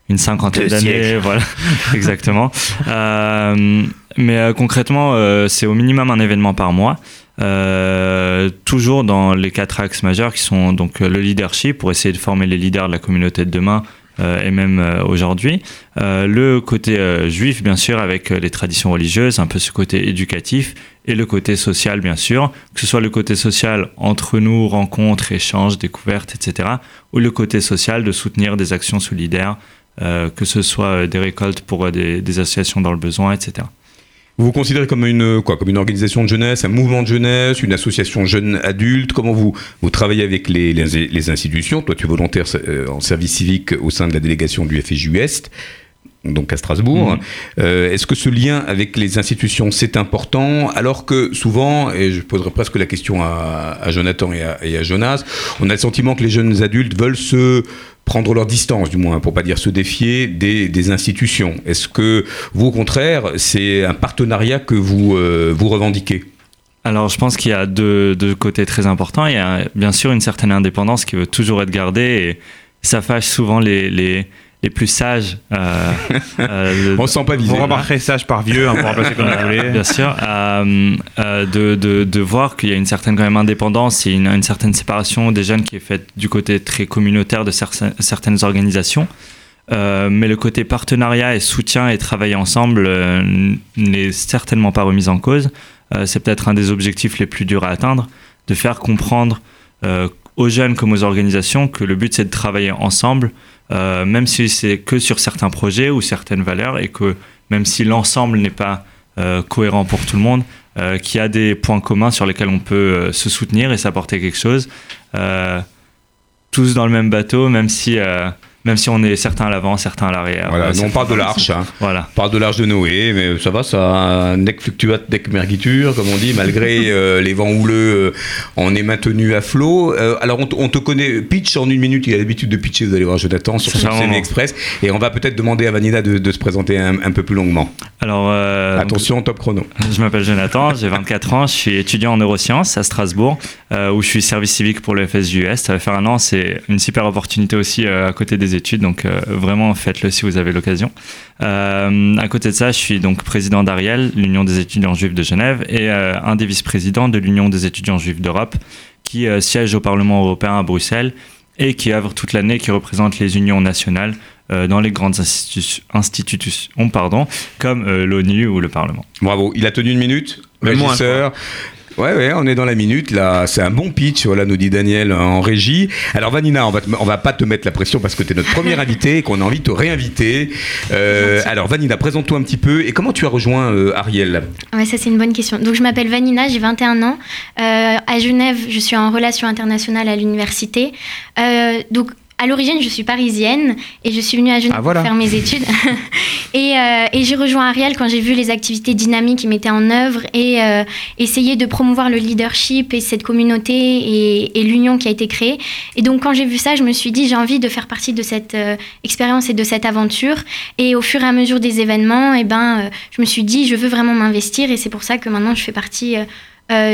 une cinquantaine d'années. Voilà, exactement. Euh, mais euh, concrètement, euh, c'est au minimum un événement par mois. Euh, toujours dans les quatre axes majeurs qui sont donc le leadership pour essayer de former les leaders de la communauté de demain et même euh, aujourd'hui. Euh, le côté euh, juif, bien sûr, avec euh, les traditions religieuses, un peu ce côté éducatif, et le côté social, bien sûr, que ce soit le côté social entre nous, rencontres, échanges, découvertes, etc., ou le côté social de soutenir des actions solidaires, euh, que ce soit euh, des récoltes pour euh, des, des associations dans le besoin, etc. Vous vous considérez comme une, quoi, comme une organisation de jeunesse, un mouvement de jeunesse, une association jeune adulte? Comment vous, vous travaillez avec les, les, les institutions? Toi, tu es volontaire euh, en service civique au sein de la délégation du FJU Est, donc à Strasbourg. Mhm. Euh, Est-ce que ce lien avec les institutions, c'est important? Alors que souvent, et je poserai presque la question à, à Jonathan et à, et à Jonas, on a le sentiment que les jeunes adultes veulent se prendre leur distance, du moins, pour pas dire se défier des, des institutions. Est-ce que vous, au contraire, c'est un partenariat que vous, euh, vous revendiquez? Alors, je pense qu'il y a deux, deux côtés très importants. Il y a bien sûr une certaine indépendance qui veut toujours être gardée et ça fâche souvent les, les, les plus sages. euh, euh, On se sent pas visé. Vous remarquerez sage par vieux, hein, pour remplacer comme vous voulez. Bien sûr, euh, euh, de, de, de voir qu'il y a une certaine quand même indépendance et une, une certaine séparation des jeunes qui est faite du côté très communautaire de cer- certaines organisations. Euh, mais le côté partenariat et soutien et travailler ensemble euh, n'est certainement pas remis en cause. Euh, c'est peut-être un des objectifs les plus durs à atteindre, de faire comprendre euh, aux jeunes comme aux organisations que le but c'est de travailler ensemble, euh, même si c'est que sur certains projets ou certaines valeurs et que même si l'ensemble n'est pas euh, cohérent pour tout le monde, euh, qu'il y a des points communs sur lesquels on peut euh, se soutenir et s'apporter quelque chose. Tous dans le même bateau, même si, même si on est certains à l'avant, certains à l'arrière. Voilà, on parle de l'arche. Hein. Voilà. On parle de l'arche de Noé, mais ça va, ça nec fluctuat, nec mergitur, comme on dit, malgré euh, les vents houleux, euh, on est maintenu à flot. Euh, alors, on, te connaît, pitch en une minute, il a l'habitude de pitcher, vous allez voir Jonathan, sur vraiment. Express, et on va peut-être demander à Vanina de, de se présenter un, un peu plus longuement. Alors, Attention, top chrono. Je m'appelle Jonathan, j'ai 24 ans, je suis étudiant en neurosciences à Strasbourg, où je suis service civique pour le FSJUS. Ça va faire un an, c'est une super opportunité aussi à côté des études, donc euh, vraiment faites-le si vous avez l'occasion. Euh, à côté de ça, je suis donc président d'Ariel, l'Union des étudiants juifs de Genève, et euh, un des vice-présidents de l'Union des étudiants juifs d'Europe, qui euh, siège au Parlement européen à Bruxelles et qui œuvre toute l'année, qui représente les unions nationales euh, dans les grandes institu- institutions, pardon, comme euh, l'ONU ou le Parlement. Bravo, il a tenu une minute, régisseur. Ouais, ouais, on est dans la minute là. C'est un bon pitch, voilà, nous dit Daniel en régie. Alors Vanina, on va, te- on va pas te mettre la pression parce que tu es notre première invitée et qu'on a envie de te réinviter. Euh, alors Vanina, présente-toi un petit peu et comment tu as rejoint euh, Ariel? Ouais, ça c'est une bonne question. Donc je m'appelle Vanina, j'ai 21 ans. Euh, à Genève, je suis en relations internationales à l'université. Euh, donc à l'origine, je suis parisienne et je suis venue à Genève Ah, voilà. pour faire mes études. et euh, et j'ai rejoint Ariel quand j'ai vu les activités dynamiques qui mettaient en œuvre et euh, essayer de promouvoir le leadership et cette communauté et, et l'union qui a été créée. Et donc quand j'ai vu ça, je me suis dit j'ai envie de faire partie de cette euh, expérience et de cette aventure. Et au fur et à mesure des événements, eh ben, euh, je me suis dit je veux vraiment m'investir et c'est pour ça que maintenant je fais partie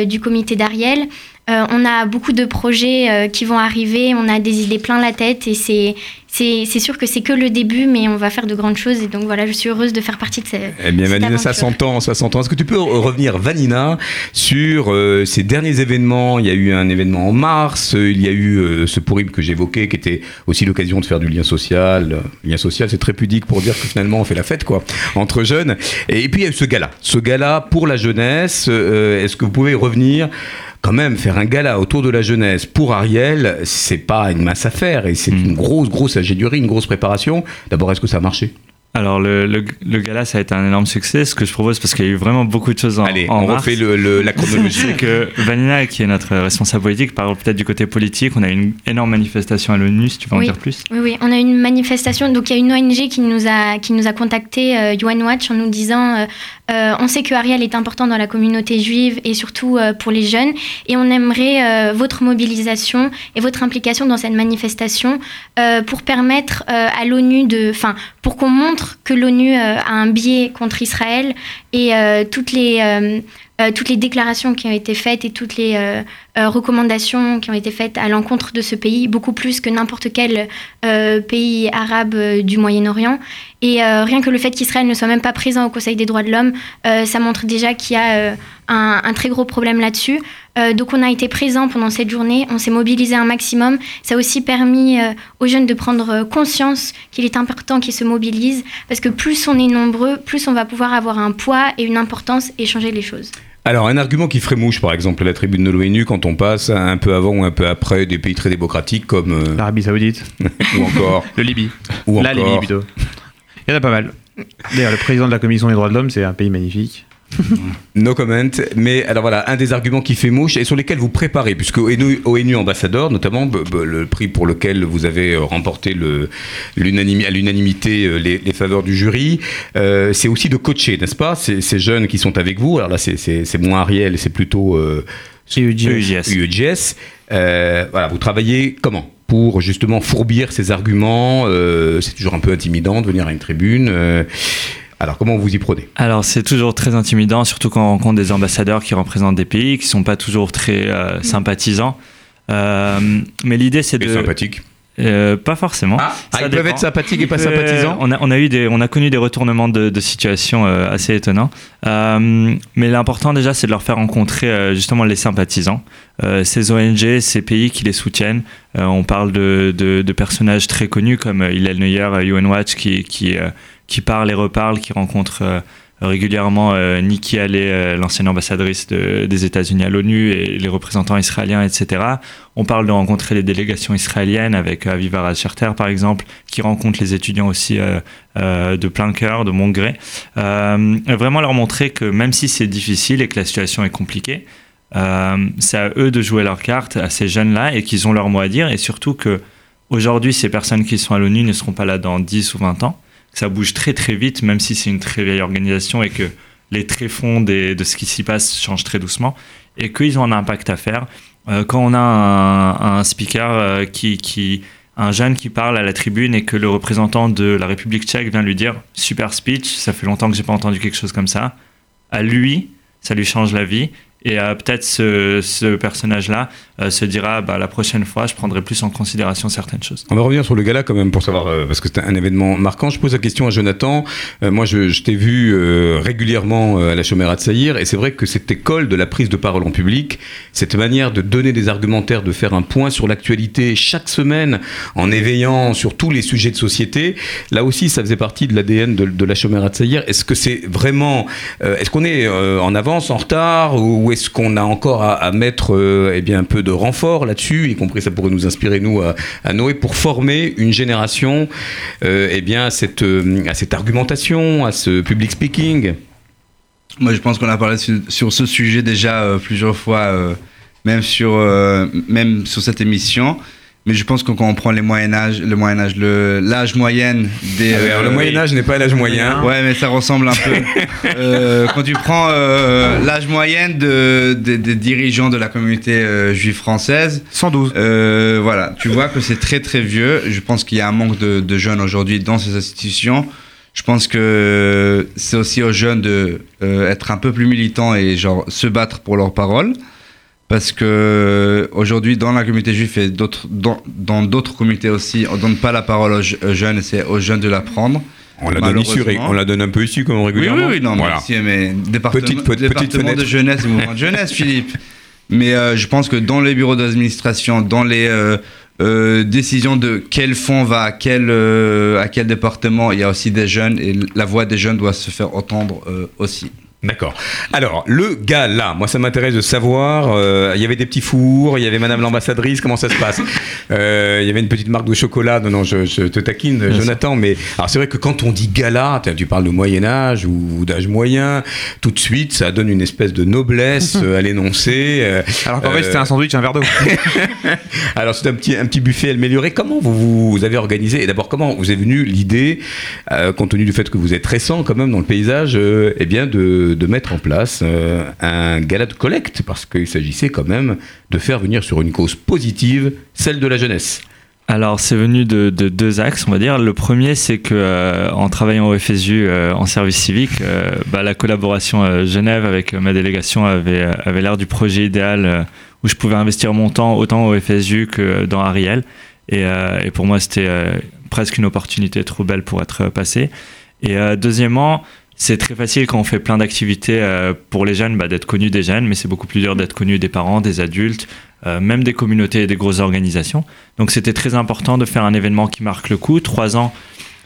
du comité d'Ariel. Euh, on a beaucoup de projets euh, qui vont arriver, on a des idées plein la tête et c'est sûr que c'est que le début, mais on va faire de grandes choses et donc voilà, je suis heureuse de faire partie de ces. Eh bien, cette Vanina, ça s'entend, ça s'entend. Est-ce que tu peux re- revenir, Vanina, sur euh, ces derniers événements? Il y a eu un événement en mars, euh, il y a eu euh, ce Pourim que j'évoquais, qui était aussi l'occasion de faire du lien social. Euh, lien social, c'est très pudique pour dire que finalement on fait la fête, quoi, entre jeunes. Et, puis il y a eu ce gala, ce gala pour la jeunesse. Euh, Est-ce que vous pouvez revenir quand même faire un gala autour de la jeunesse pour Ariel, c'est pas une mince affaire et c'est une grosse, grosse ingénierie, une grosse préparation. D'abord, est-ce que ça a marché? Alors, le, le, le gala, ça a été un énorme succès. Ce que je propose, parce qu'il y a eu vraiment beaucoup de choses en, Allez, en on mars, refait le- le- la chronologie. c'est que Vanina, qui est notre responsable politique, parle peut-être du côté politique. On a eu une énorme manifestation à l'ONU, si tu veux en dire plus? Oui, oui, on a eu une manifestation. Donc, il y a une ONG qui nous a, qui nous a contacté, euh, UN Watch, en nous disant euh, euh, on sait que Ariel est important dans la communauté juive et surtout euh, pour les jeunes. Et on aimerait euh, votre mobilisation et votre implication dans cette manifestation pour permettre à l'ONU de. Enfin, pour qu'on montre que l'ONU a un biais contre Israël et toutes les. Euh, toutes les déclarations qui ont été faites et toutes les euh, euh, recommandations qui ont été faites à l'encontre de ce pays, beaucoup plus que n'importe quel pays arabe du Moyen-Orient. Et rien que le fait qu'Israël ne soit même pas présent au Conseil des droits de l'homme, ça montre déjà qu'il y a un, un très gros problème là-dessus. Donc on a été présent pendant cette journée, on s'est mobilisé un maximum. Ça a aussi permis aux jeunes de prendre conscience qu'il est important qu'ils se mobilisent, parce que plus on est nombreux, plus on va pouvoir avoir un poids et une importance et changer les choses. Alors, un argument qui ferait mouche, par exemple, à la tribune de l'ONU, quand on passe un peu avant ou un peu après des pays très démocratiques comme. euh, L'Arabie Saoudite. ou encore. Le Libye. Ou La encore- Libye plutôt. Il y en a pas mal. D'ailleurs, le président de la Commission des droits de l'homme, c'est un pays magnifique. No comment. Mais alors voilà, un des arguments qui fait mouche et sur lesquels vous préparez, puisque ONU, ONU ambassadeur, notamment le prix pour lequel vous avez euh, remporté le, l'unanimi- à l'unanimité euh, les, les faveurs du jury, euh, c'est aussi de coacher, n'est-ce pas ces, ces jeunes qui sont avec vous. Alors là, c'est, c'est, c'est moins Ariel, c'est plutôt euh, UJS. UEJS. Euh, voilà, vous travaillez comment pour justement fourbir ces arguments C'est toujours un peu intimidant de venir à une tribune. Euh, alors comment vous y prenez? Alors c'est toujours très intimidant, surtout quand on rencontre des ambassadeurs qui représentent des pays qui sont pas toujours très euh, sympathisants. Euh, mais l'idée c'est de sympathique. Euh, pas forcément. Ah, Ça ils peuvent dépend. être sympathiques et pas peut- sympathisants on a, on a eu des, on a connu des retournements de, de situation euh, assez étonnants. Euh, mais l'important déjà, c'est de leur faire rencontrer euh, justement les sympathisants, euh, ces ONG, ces pays qui les soutiennent. Euh, on parle de, de, de personnages très connus comme euh, Hillel Neuer, euh, UN Watch, qui, qui, euh, qui parle et reparle, qui rencontre euh, régulièrement euh, Nikki Haley, euh, l'ancienne ambassadrice de- des États-Unis à l'ONU, et les représentants israéliens, etc. On parle de rencontrer les délégations israéliennes avec Aviva Razcherter, par exemple, qui rencontre les étudiants aussi de plein cœur, de mon gré. Vraiment leur montrer que même si c'est difficile et que la situation est compliquée, c'est à eux de jouer leur carte, à ces jeunes-là, et qu'ils ont leur mot à dire, et surtout que aujourd'hui, ces personnes qui sont à l'ONU ne seront pas là dans 10 ou 20 ans. Ça bouge très très vite, même si c'est une très vieille organisation et que les tréfonds des- de ce qui s'y passe changent très doucement, et qu'ils ont un impact à faire. Euh, quand on a un, speaker euh, qui, un jeune qui parle à la tribune et que le représentant de la République tchèque vient lui dire super speech, ça fait longtemps que j'ai pas entendu quelque chose comme ça, à lui, ça lui change la vie. Et euh, peut-être ce, personnage-là euh, se dira bah, la prochaine fois, je prendrai plus en considération certaines choses. On va revenir sur le gala quand même pour savoir, euh, parce que c'était un événement marquant. Je pose la question à Jonathan. Moi, je, t'ai vu régulièrement à la Chomera de Saïr, et c'est vrai que cette école de la prise de parole en public, cette manière de donner des argumentaires, de faire un point sur l'actualité chaque semaine, en éveillant sur tous les sujets de société, là aussi, ça faisait partie de l'ADN de, la Chomera de Saïr. Est-ce que c'est vraiment, est-ce qu'on est euh, en avance, en retard, ou est-ce qu'on a encore à, mettre euh, eh bien, un peu de renfort là-dessus, y compris ça pourrait nous inspirer, nous, à, Noé, pour former une génération euh, eh bien, à, cette, euh, cette argumentation, à ce public speaking? Moi, je pense qu'on a parlé sur, ce sujet déjà plusieurs fois, même, sur, même sur cette émission. Mais je pense que quand on prend les moyen âge, le moyen âge, le l'âge moyenne des. Ah le Moyen Âge n'est pas l'âge moyen. Ouais, mais ça ressemble un peu. Euh, quand tu prends euh, l'âge moyen de, des- des dirigeants de la communauté euh, juive française, 112. euh, voilà, tu vois que c'est très très vieux. Je pense qu'il y a un manque de, de jeunes aujourd'hui dans ces institutions. Je pense que c'est aussi aux jeunes de euh, être un peu plus militants et genre se battre pour leurs paroles. Parce que aujourd'hui, dans la communauté juive et d'autres, dans, d'autres communautés aussi, on donne pas la parole aux, je- aux jeunes et c'est aux jeunes de la prendre. On la donne on la donne un peu ici, comme Oui, régulièrement. oui, oui, non, Voilà. mais, département, Petite- petite département de jeunesse mouvement de jeunesse, Philippe. Mais euh, je pense que dans les bureaux d'administration, dans les euh, euh, décisions de quel fonds va à quel, euh, à quel département, il y a aussi des jeunes et la voix des jeunes doit se faire entendre euh, aussi. D'accord. Alors, le gars là, moi ça m'intéresse de savoir, euh, il y avait des petits fours, il y avait Madame l'ambassadrice, comment ça se passe? Euh, Il y avait une petite marque de chocolat, non, non, je, je te taquine, Jonathan, mais alors c'est vrai que quand on dit gala, tu parles de Moyen-Âge ou d'âge moyen, tout de suite ça donne une espèce de noblesse euh, à l'énoncé. euh, Alors qu'en euh, c'était un sandwich, un verre d'eau. alors c'est un petit, un petit buffet amélioré. Comment vous vous avez organisé Et d'abord, comment vous est venue l'idée, compte tenu du fait que vous êtes récent quand même dans le paysage, eh bien de, de mettre en place euh, un gala de collecte Parce qu'il s'agissait quand même de faire venir sur une cause positive, celle de la jeunesse. Alors, c'est venu de, de deux axes, on va dire. Le premier, c'est que euh, en travaillant au FSU euh, en service civique, bah, la collaboration Genève avec ma délégation avait, avait l'air du projet idéal où je pouvais investir mon temps autant au FSU que dans Ariel. Et, et pour moi, c'était presque une opportunité trop belle pour être passée. Et deuxièmement, c'est très facile quand on fait plein d'activités euh, pour les jeunes bah, d'être connu des jeunes, mais c'est beaucoup plus dur d'être connu des parents, des adultes, euh, même des communautés et des grosses organisations. Donc c'était très important de faire un événement qui marque le coup. Trois ans,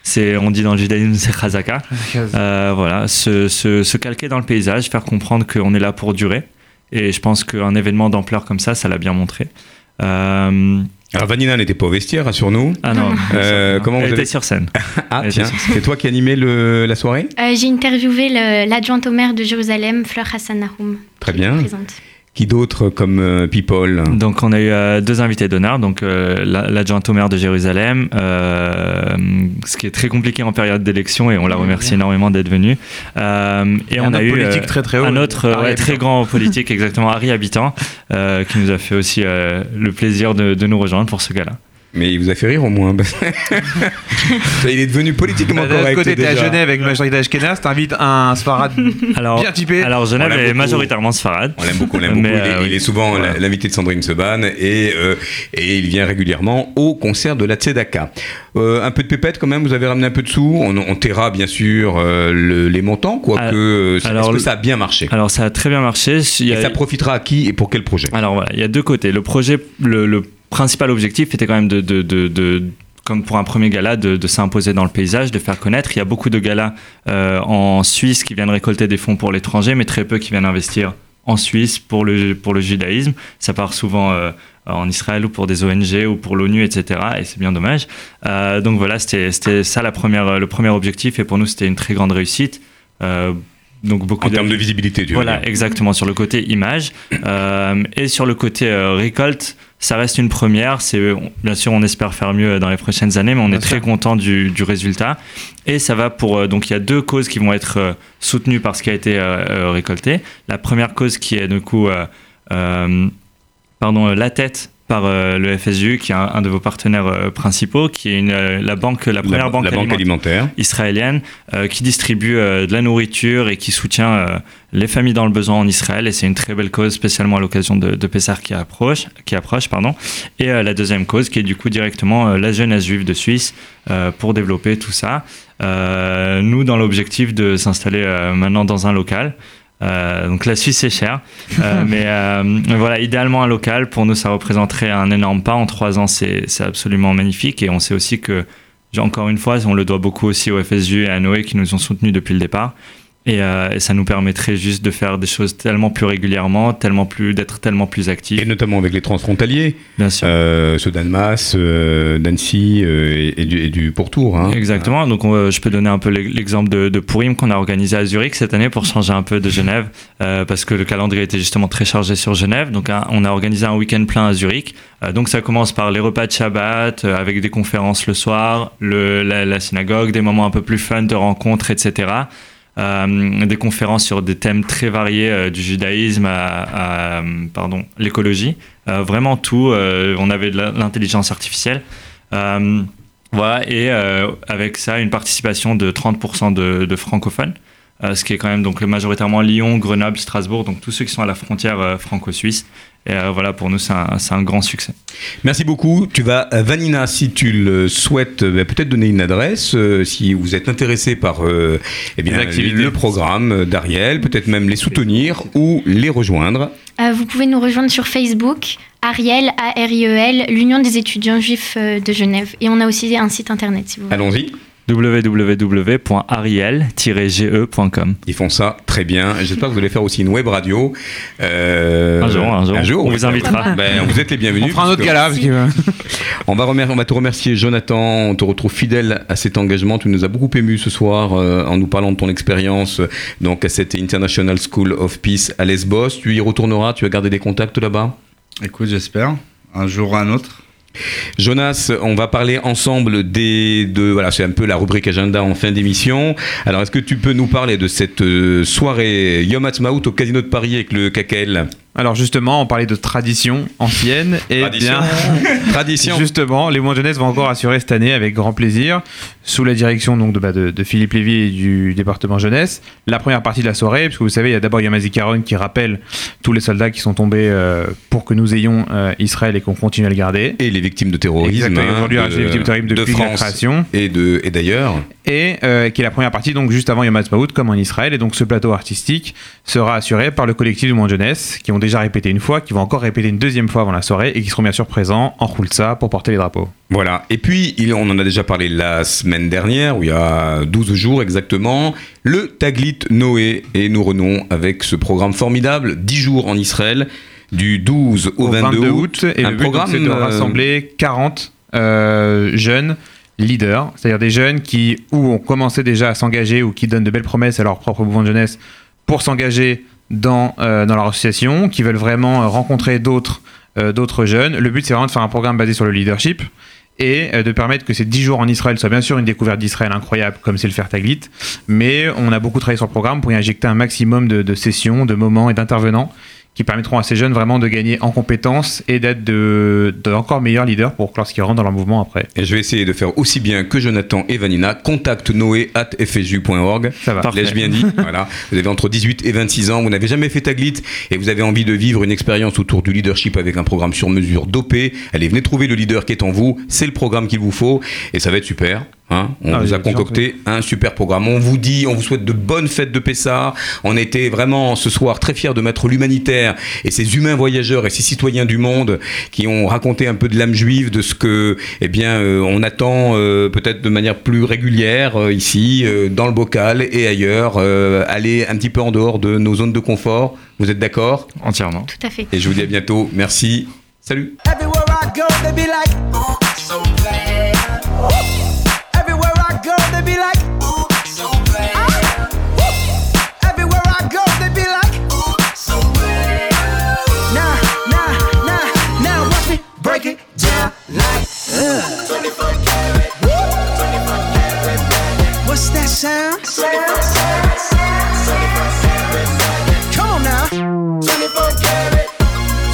c'est, on dit dans le judaïsme, c'est chazaka. Euh, voilà, se, se, se calquer dans le paysage, faire comprendre qu'on est là pour durer. Et je pense qu'un événement d'ampleur comme ça, ça l'a bien montré. Alors Vanina n'était pas au vestiaire, rassure-nous. ah non, Euh, comment elle vous était avez... sur scène. Ah elle tiens, c'est toi qui animais le, la soirée? Euh, J'ai interviewé l'adjointe au maire de Jérusalem, Fleur Hassan Nahoum. Très bien. Présente. Qui d'autre comme euh, people Donc on a eu euh, deux invités d'honneur, donc euh, la- l'adjoint au maire de Jérusalem, euh, ce qui est très compliqué en période d'élection et on la remercie énormément d'être venu. Euh, et, Et on un a eu politique euh, très, très haut, un autre euh, Harry ouais, très grand politique, exactement Harry Habitant, euh, qui nous a fait aussi euh, le plaisir de, de nous rejoindre pour ce gala. Mais il vous a fait rire au moins. il est devenu politiquement Bah, D'un autre correct. côté, t'es à. Genève avec majorité Ashkenaz, t'invites un Sfarad Alors, bien typé. alors Genève est beaucoup. majoritairement sfarade. On l'aime beaucoup, on l'aime beaucoup. Il, est, euh, il oui. est souvent Voilà. l'invité de Sandrine Seban et, euh, et il vient régulièrement au concert de la Tzedaka. Euh, un peu de pépette quand même, vous avez ramené un peu de sous. On, on taira bien sûr euh, le- les montants, quoique. Ah, Est-ce que ça a bien marché? Alors ça a très bien marché. Il y Et a- ça profitera à qui et pour quel projet? Alors voilà, il y a deux côtés. Le projet, le, le principal objectif était quand même de, de, de, comme pour un premier gala, de, s'imposer dans le paysage, de faire connaître. Il y a beaucoup de galas euh, en Suisse qui viennent récolter des fonds pour l'étranger, mais très peu qui viennent investir en Suisse pour le, pour le judaïsme. Ça part souvent euh, en Israël ou pour des ONG ou pour l'ONU, etc. Et c'est bien dommage. Euh, donc voilà, c'était c'était ça la première, le premier objectif. Et pour nous, c'était une très grande réussite. Euh, donc beaucoup En termes de visibilité, tu voilà, exactement, sur le côté image. Euh, et sur le côté euh, récolte, ça reste une première. C'est, bien sûr, on espère faire mieux dans les prochaines années, mais on est très content du, du résultat. Et ça va pour. euh, donc, il y a deux causes qui vont être euh, soutenues par ce qui a été euh, euh, récolté. La première cause qui est, du coup, euh, euh, pardon, euh, la tête par euh, le FSU, qui est un, un de vos partenaires euh, principaux, qui est une, euh, la banque, la première La, banque, la banque alimentaire alimentaire. israélienne qui distribue de la nourriture et qui soutient les familles dans le besoin en Israël. Et c'est une très belle cause, spécialement à l'occasion de, de Pessah qui approche. Qui approche pardon. Et la deuxième cause qui est du coup directement la jeunesse juive de Suisse pour développer tout ça. Nous, dans l'objectif de s'installer maintenant dans un local. Euh, donc la Suisse c'est cher, Euh, mais euh, voilà, idéalement un local pour nous ça représenterait un énorme pas. En trois ans c'est c'est absolument magnifique et on sait aussi que encore une fois, on le doit beaucoup aussi au FSU et à Noé qui nous ont soutenus depuis le départ. Et, euh, et ça nous permettrait juste de faire des choses tellement plus régulièrement, tellement plus d'être tellement plus actifs. Et notamment avec les transfrontaliers, Bien sûr. euh, ceux d'Annemasse, euh, d'Annecy euh, et, et du, et du pourtour. Hein. Exactement. Donc, on, euh, je peux donner un peu l'e- l'exemple de, de Purim qu'on a organisé à Zurich cette année pour changer un peu de Genève, euh, parce que le calendrier était justement très chargé sur Genève. Donc, un- on a organisé un week-end plein à Zurich. Euh, donc, ça commence par les repas de Shabbat, euh, avec des conférences le soir, le, la, la synagogue, des moments un peu plus fun de rencontres, etc. Euh, des conférences sur des thèmes très variés euh, du judaïsme à, pardon l'écologie. Euh, vraiment tout on avait de l'intelligence artificielle. Voilà et avec ça une participation de 30% de, francophones ce qui est quand même donc majoritairement Lyon Grenoble Strasbourg donc tous ceux qui sont à la frontière franco-suisse et euh, voilà pour nous c'est un, grand succès Merci beaucoup. Tu vas, Vanina, si tu le souhaites, euh, bah, peut-être donner une adresse, euh, si vous êtes intéressé par euh, eh bien, le programme d'Ariel, peut-être même les soutenir ou les rejoindre. Euh, vous pouvez nous rejoindre sur Facebook, Ariel, A-R-I-E-L, l'Union des étudiants juifs de Genève. Et on a aussi un site internet si vous voulez. Allons-y. www.ariel-ge.com Ils font ça très bien. J'espère que vous allez faire aussi une web radio. Euh, Un jour, un jour. On vous invitera. Ben, vous êtes les bienvenus. On fera un autre gala. parce que- On va, remer- on va te remercier, Jonathan. On te retrouve fidèle à cet engagement. Tu nous as beaucoup ému ce soir euh, en nous parlant de ton expérience euh, donc à cette International School of Peace à Lesbos. Tu y retourneras? Tu as gardé des contacts là-bas? Écoute, j'espère. Un jour ou un autre. Jonas, on va parler ensemble des de voilà, c'est un peu la rubrique agenda en fin d'émission. Alors, est-ce que tu peux nous parler de cette euh, soirée Yom Ha'atzmaut au Casino de Paris avec le KKL Alors justement, on parlait de tradition ancienne. Et Tradition. bien, Tradition. Justement, les mois jeunesse vont encore assurer cette année avec grand plaisir, sous la direction donc de, bah, de, de Philippe Lévy et du département jeunesse, la première partie de la soirée, parce que vous savez, il y a d'abord Yom Zikaron qui rappelle tous les soldats qui sont tombés euh, pour que nous ayons euh, Israël et qu'on continue à le garder. Et les victimes de terrorisme. Exactement, hein, aujourd'hui, de- les victimes de terrorisme de depuis la création. et de et d'ailleurs. Et euh, qui est la première partie, donc juste avant Yom Ha'atzmaut, comme en Israël. Et donc ce plateau artistique sera assuré par le collectif du Monde Jeunesse, qui ont déjà répété une fois, qui vont encore répéter une deuxième fois avant la soirée, et qui seront bien sûr présents en Khulsa pour porter les drapeaux. Voilà. Et puis, il- on en a déjà parlé la semaine dernière, où il y a 12 jours exactement, le Taglit Noé. Et nous renons avec ce programme formidable, 10 jours en Israël, du 12 au, 22, août. Et un le but, programme c'est de euh, rassembler 40 euh, jeunes leaders, c'est-à-dire des jeunes qui ou ont commencé déjà à s'engager ou qui donnent de belles promesses à leur propre mouvement de jeunesse pour s'engager dans, euh, dans leur association, qui veulent vraiment euh, rencontrer d'autres euh, d'autres jeunes. Le but, c'est vraiment de faire un programme basé sur le leadership et de permettre que ces 10 jours en Israël soient bien sûr une découverte d'Israël incroyable, comme c'est le faire Taglit, mais on a beaucoup travaillé sur le programme pour y injecter un maximum de, de sessions, de moments et d'intervenants qui permettront à ces jeunes vraiment de gagner en compétences et d'être de, de encore meilleurs leaders pour lorsqu'ils rentrent dans leur mouvement après. Et je vais essayer de faire aussi bien que Jonathan et Vanina. Contacte noé at fsu.org. Ça va. L'ai-je bien dit Voilà. Vous avez entre 18 et 26 ans, vous n'avez jamais fait Taglit et vous avez envie de vivre une expérience autour du leadership avec un programme sur mesure dopé. Allez, venez trouver le leader qui est en vous. C'est le programme qu'il vous faut et ça va être super. Hein on Ah, vous a concocté un super programme. On vous dit, on vous souhaite de bonnes fêtes de Pessah. On était vraiment ce soir très fiers de mettre l'humanitaire et ces humains voyageurs et ces citoyens du monde qui ont raconté un peu de l'âme juive, de ce que, eh bien, euh, on attend euh, peut-être de manière plus régulière euh, ici, euh, dans le bocal et ailleurs, euh, aller un petit peu en dehors de nos zones de confort. Vous êtes d'accord? Entièrement Tout à fait. Et je vous dis à bientôt. Merci. Salut. Like, uh. 24 karat, 24 karat. What's that sound? 24 karat, 24 karat. Come on now. 24 karat,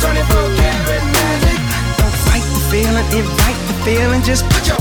24 karat magic. Don't fight the feeling, invite the feeling. Just put your